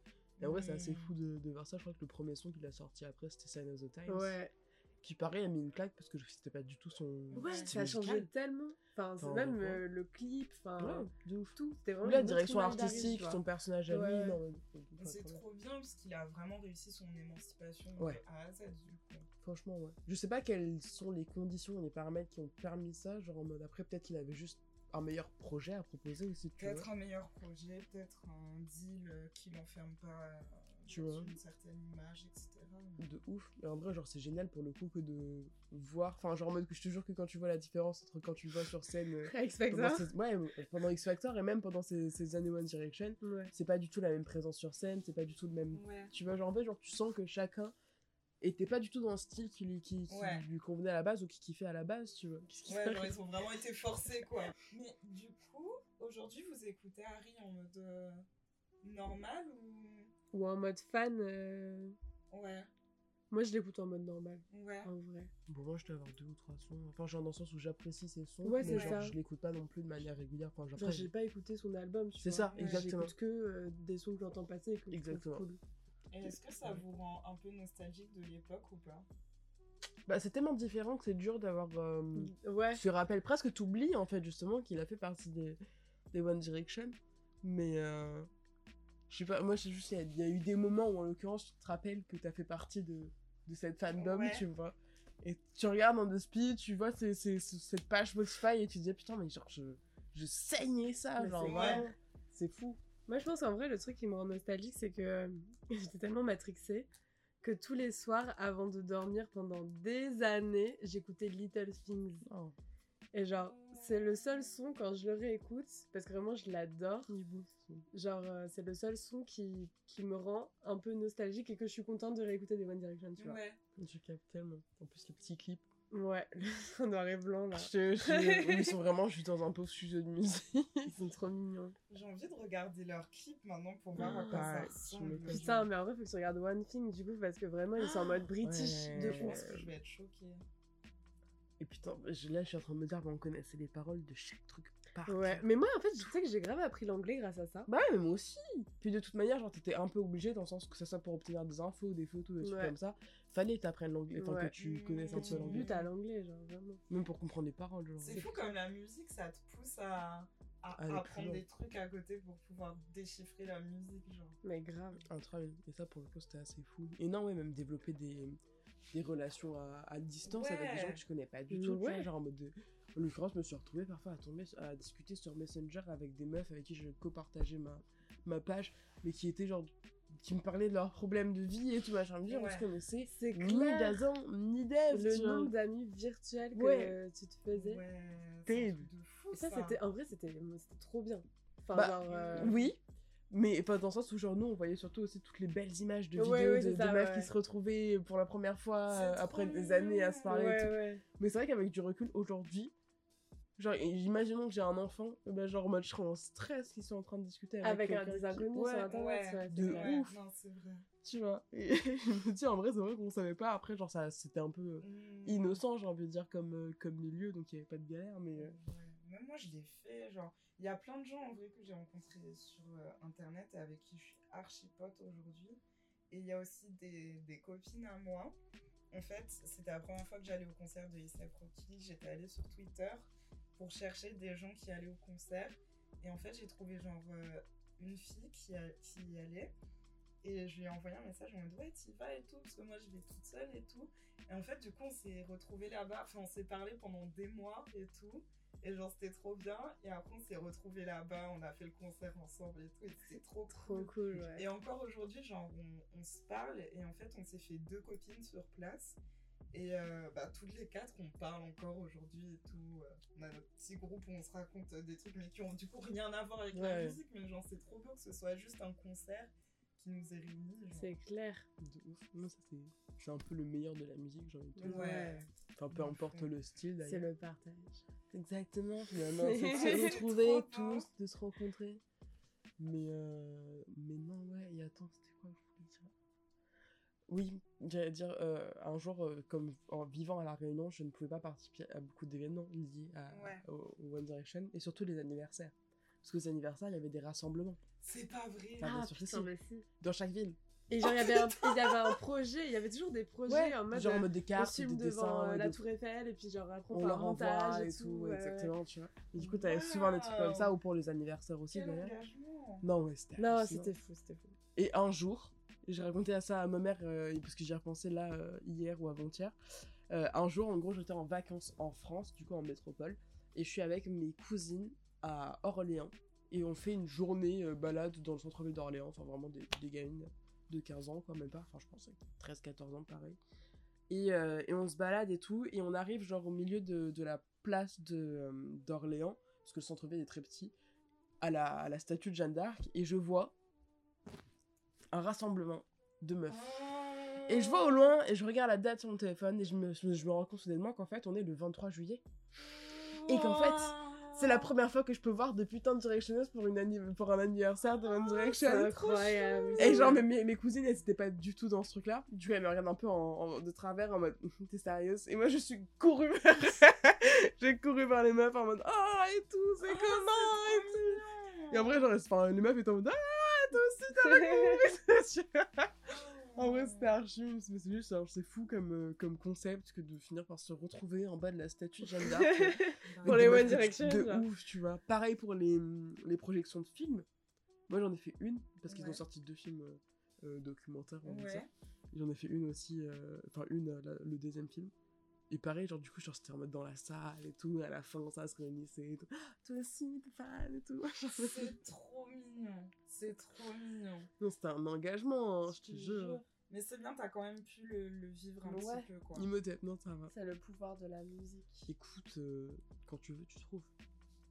Et en vrai, c'est assez fou de, de voir ça. Je crois que le premier son qu'il a sorti après, c'était Sign of the Times. Ouais, Qui, pareil, a mis une claque parce que c'était pas du tout son. ouais style ça a changé musical. tellement. Enfin, c'est Enfin, même ouais. euh, le clip, enfin, Ouais, de ouf. tout. C'était vraiment. la direction artistique, son personnage à lui. Ouais. Et C'est trop bien parce qu'il a vraiment réussi son émancipation à Z, du coup. Franchement, ouais. Je sais pas quelles sont les conditions et les paramètres qui ont permis ça. Genre en mode après, peut-être qu'il avait juste un meilleur projet à proposer aussi. Peut-être un meilleur projet, peut-être un deal euh, qui l'enferme pas euh, Tu dans vois. une certaine image, etc. De ouf. Et en vrai, genre, c'est génial pour le coup que de voir. Enfin, genre en mode que je te jure que quand tu vois la différence entre quand tu le vois sur scène. <laughs> euh, X Factor. ces- Ouais, pendant X Factor et même pendant ces, ces années One Direction, Ouais. c'est pas du tout la même présence sur scène, c'est pas du tout le même. Ouais. Tu vois, genre en fait, genre, tu sens que chacun était pas du tout dans un style qui lui, qui, qui Ouais. lui convenait à la base ou qui kiffait à la base, tu vois. Qu'est-ce Ouais, genre ils ont vraiment été forcés quoi. Mais du coup, aujourd'hui vous écoutez Harry en mode euh, normal ou? Ou en mode fan. euh, Ouais, Moi, je l'écoute en mode normal, ouais. en vrai. Bon, moi, je dois avoir deux ou trois sons. Enfin, genre dans le sens où j'apprécie ces sons, Ouais, mais genre, ça. je l'écoute pas non plus de manière régulière. Enfin, genre, j'ai pas écouté son album, tu C'est ça, Ouais, exactement. J'écoute que euh, des sons que j'entends passer et que je trouve Exactement. cool. Est-ce que ça vous rend un peu nostalgique de l'époque ou pas? Bah, c'est tellement différent que c'est dur d'avoir. euh, Ouais. Tu te rappelles presque, t'oublies en fait, justement, qu'il a fait partie des, des One Direction. Mais. euh, Je sais pas, moi, c'est juste, il y a- il y, a eu des moments où, en l'occurrence, tu te rappelles que t'as fait partie de, de cette fandom, Ouais. tu vois. Et tu regardes dans The Speed, tu vois c'est cette page Spotify et tu te dis, putain, mais genre, je, je saignais ça, Mais genre, vrai. C'est fou. Moi, je pense qu'en vrai, le truc qui me rend nostalgique, c'est que euh, <laughs> j'étais tellement matrixée que tous les soirs, avant de dormir pendant des années, j'écoutais Little Things. Oh, Et genre, c'est le seul son quand je le réécoute, parce que vraiment, je l'adore. Genre, euh, c'est le seul son qui, qui me rend un peu nostalgique et que je suis contente de réécouter des One Direction, tu vois. Ouais. Je capte tellement. En plus, les petits clips. Ouais, <laughs> le noir et blanc, là. Je- <laughs> je- ils sont vraiment juste dans un pauvre studio de musique. Ils sont trop mignons. J'ai envie de regarder leurs clips maintenant pour voir à quoi ça ressemble. Putain, mais en vrai, faut que tu regardes One Thing, du coup, parce que vraiment, ils sont en mode british Ouais. de Je pense que je vais être choquée. Et putain, je- là, je suis en train de me dire, bah, on connaissait les paroles de chaque truc par Ouais, mais moi, en fait, je sais que j'ai grave appris l'anglais grâce à ça. Bah ouais, mais moi aussi. Puis de toute manière, genre, t'étais un peu obligé dans le sens que ça soit pour obtenir des infos, des photos, des trucs Ouais. comme ça. Fallait que t'apprennes l'anglais, Ouais. que tu Mmh. connaisses un Que peu tu l'anglais. à l'anglais, genre, vraiment. Même pour comprendre les paroles, genre. C'est fou comme la musique, ça te pousse à, à Aller plus apprendre des trucs à côté pour pouvoir déchiffrer la musique, genre. Mais grave. Incroyable. Et ça, pour le coup, c'était assez fou. Et non, ouais, même développer des, des relations à, à distance avec des gens que tu connais pas du tout. tu vois, Ouais. genre en mode de... En l'occurrence, je me suis retrouvée parfois à tomber, à discuter sur Messenger avec des meufs avec qui je copartageais ma, ma page, mais qui étaient genre. Qui me parlaient de leurs problèmes de vie et tout, machin. Je me dis, on Ouais. se connaissait C'est ni d'Azan, ni d'Eve. Le nombre d'amis virtuels que Ouais. tu te faisais. Ouais, c'est un Terrible. truc de fou Et ça, ça. c'était, en vrai, c'était, c'était trop bien. Enfin, Bah, genre. euh, Oui, mais pas dans le sens où genre nous on voyait surtout aussi toutes les belles images de vidéos ouais, de, meufs ouais. qui se retrouvaient pour la première fois euh, après des années à se parler. et Ouais, tout. ouais. Mais c'est vrai qu'avec du recul aujourd'hui, genre imaginons que j'ai un enfant, ben genre en mode je serais en stress qu'ils sont en train de discuter avec, Avec un des inconnus Ouais, sur internet. ouais, ouais, de ouf. Non, c'est vrai. tu vois. Et je me dis en vrai c'est vrai qu'on savait pas après genre ça c'était un peu euh, Mm. innocent j'ai envie de dire comme euh, comme milieu donc il y avait pas de galère mais euh, Ouais. Même moi, je l'ai fait. Genre, il y a plein de gens en vrai que j'ai rencontrés sur euh, internet et avec qui je suis archi pote aujourd'hui. Et il y a aussi des, des copines à moi. En fait, c'était la première fois que j'allais au concert de Isaac Rocky. J'étais allée sur Twitter pour chercher des gens qui allaient au concert. Et en fait, j'ai trouvé genre euh, une fille qui, a- qui y allait. Et je lui ai envoyé un message en mode ouais, t'y vas et tout, parce que moi je vais toute seule et tout. Et en fait, du coup, on s'est retrouvés là-bas. Enfin, on s'est parlé pendant des mois et tout. Et genre, c'était trop bien. Et après, on s'est retrouvés là-bas. On a fait le concert ensemble et tout. Et c'était trop, Trop cool. cool, ouais. Et encore aujourd'hui, genre, on, on se parle. Et en fait, on s'est fait deux copines sur place. Et euh, bah, toutes les quatre, on parle encore aujourd'hui et tout. Euh, On a notre petit groupe où on se raconte euh, des trucs, mais qui ont du coup rien à voir avec la musique. Mais genre, c'est trop beau que ce soit juste un concert qui nous est réuni. genre. C'est clair. De ouf. Moi, ça, c'est c'est un peu le meilleur de la musique, j'ai envie de dire. Ouais. Enfin, peu importe le style, C'est d'ailleurs. le partage. Exactement, <laughs> finalement, c'est de C'est se retrouver tous, de se rencontrer. Mais, euh, mais non, ouais, et attends, c'était quoi Oui, j'allais dire, euh, un jour, euh, comme en vivant à La Réunion, je ne pouvais pas participer à beaucoup d'événements liés à, Ouais. au, au One Direction, et surtout les anniversaires. Parce que les anniversaires, il y avait des rassemblements C'est pas vrai. Ah, que putain, si. mais si. dans chaque ville. Et genre, il y avait un, il y avait un projet, il y avait toujours des projets en mode. genre en euh, mode des on cartes, des devant dessins, euh, la Tour Eiffel et puis genre après on, leur montage et tout, ouais, exactement, tu vois. Et du coup, t'avais souvent des trucs comme ça, ou pour les anniversaires aussi, d'ailleurs. Non, ouais, c'était Non, c'était fou, c'était fou. Et un jour, j'ai raconté à ça à ma mère, euh, parce que j'y repensé là euh, hier ou avant-hier. Euh, un jour, en gros, j'étais en vacances en France, du coup en métropole, et je suis avec mes cousines à Orléans. Et on fait une journée balade dans le centre-ville d'Orléans, enfin vraiment des, des gamines de 15 ans, quoi, même pas, enfin je pense 13-14 ans pareil. Et, on se balade et tout, et on arrive genre au milieu de, la place d'Orléans, parce que le centre-ville est très petit, à la statue de Jeanne d'Arc, et je vois un rassemblement de meufs. Et je vois au loin, et je regarde la date sur mon téléphone, et je me, je me, je me rends compte soudainement qu'en fait, on est le 23 juillet. Et qu'en fait, C'est la première fois que je peux voir de putain de Directioners pour, une anni- pour un anniversaire de One Direction. C'est incroyable. Et genre, mes, mes, mes cousines, elles étaient pas du tout dans ce truc-là. Du coup, elles me regardent un peu en, en- de travers en mode <laughs> T'es sérieuse? Et moi, je suis courue <laughs> vers. J'ai couru vers les meufs en mode Ah, et tout, c'est comment et tout. Et en vrai, genre, enfin, les meufs étaient en mode Ah, toi aussi, t'as la En vrai, c'était archi, mais c'est juste, alors, c'est fou comme, euh, comme concept que de finir par se retrouver en bas de la statue de Jeanne d'Arc. <laughs> Pour Avec les One Direction, De genre. ouf, tu vois. Pareil pour les, les projections de films. Moi, j'en ai fait une, parce qu'ils Ouais. ont sorti deux films euh, euh, documentaires, on. Ouais. J'en ai fait une aussi, euh, enfin une, euh, la- le deuxième film. Et pareil, genre du coup, genre c'était en mode dans la salle et tout, à la fin, ça se réunissait et tout. Ah, Toi aussi, t'es fan et tout. <laughs> C'est trop mignon. C'est trop mignon. non, c'était un engagement, hein, je te jure. Mais c'est bien, t'as quand même pu le, le vivre un Ouais. petit peu, quoi. Imhotep, non, ça va. C'est le pouvoir de la musique. Écoute, euh, quand tu veux, tu trouves.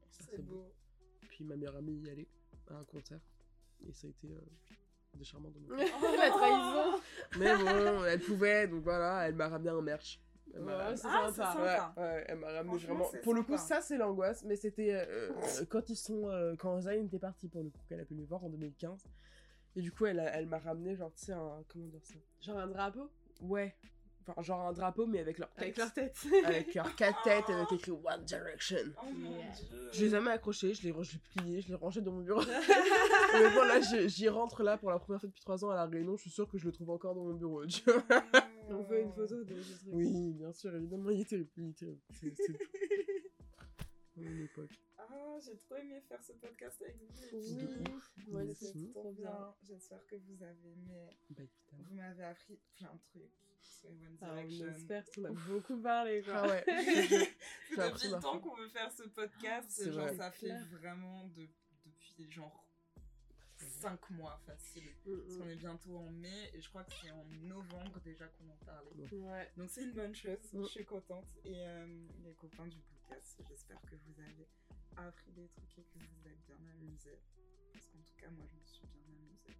C'est beau. Puis ma meilleure amie y allait à un concert. Et ça a été euh, des charmants de mon <laughs> la trahison. Mais bon, elle pouvait, donc voilà, elle m'a ramené un merch. Elle m'a Ouais, Ah, sympa. c'est Ouais, elle m'a ramené vraiment. Pour le coup, sympa. ça c'est l'angoisse, mais c'était euh, euh, <laughs> quand ils sont, euh, quand Zayn était parti pour le coup, qu'elle a pu me voir en 2015. Et du coup, elle, a- elle m'a ramené genre, tu sais, un, comment dire ça? Genre un drapeau? Ouais, enfin genre un drapeau mais avec leur avec tête, leur tête. <laughs> avec leurs quatre <laughs> têtes avec écrit One Direction. Oh mon Yeah. dieu. Je les ai jamais accrochés, je les, je l'ai plié, je l'ai rangé dans mon bureau. mais bon là, j'y rentre là pour la première fois depuis 3 ans à la Réunion, je suis sûre que je le trouve encore dans mon bureau. Tu vois On veut une photo de ce truc. Oui, bien sûr, évidemment, il est terrible. Il est terrible. C'est c'est tout. <laughs> Mon époque. Ah, j'ai trop aimé faire ce podcast avec vous. Oui. Ouf. Ouais, c'est trop bien. J'espère que vous avez aimé. Bah évidemment. Vous m'avez appris plein de trucs sur One Ah, on Direction. espère qu'on a beaucoup parlé quoi. Ah ouais. <laughs> Depuis le temps qu'on veut faire ce podcast. Genre, vrai. ça fait Clair. vraiment de- depuis genre 5 mois facile. Mm, Parce qu'on est bientôt en mai et je crois que c'est en novembre déjà qu'on en parlait. mm. Ouais. Donc c'est une bonne chose, Mm. je suis contente. Et euh, les copains du podcast, j'espère que vous avez appris des trucs et que vous vous êtes bien amusés. Parce qu'en tout cas, moi, je me suis bien amusée.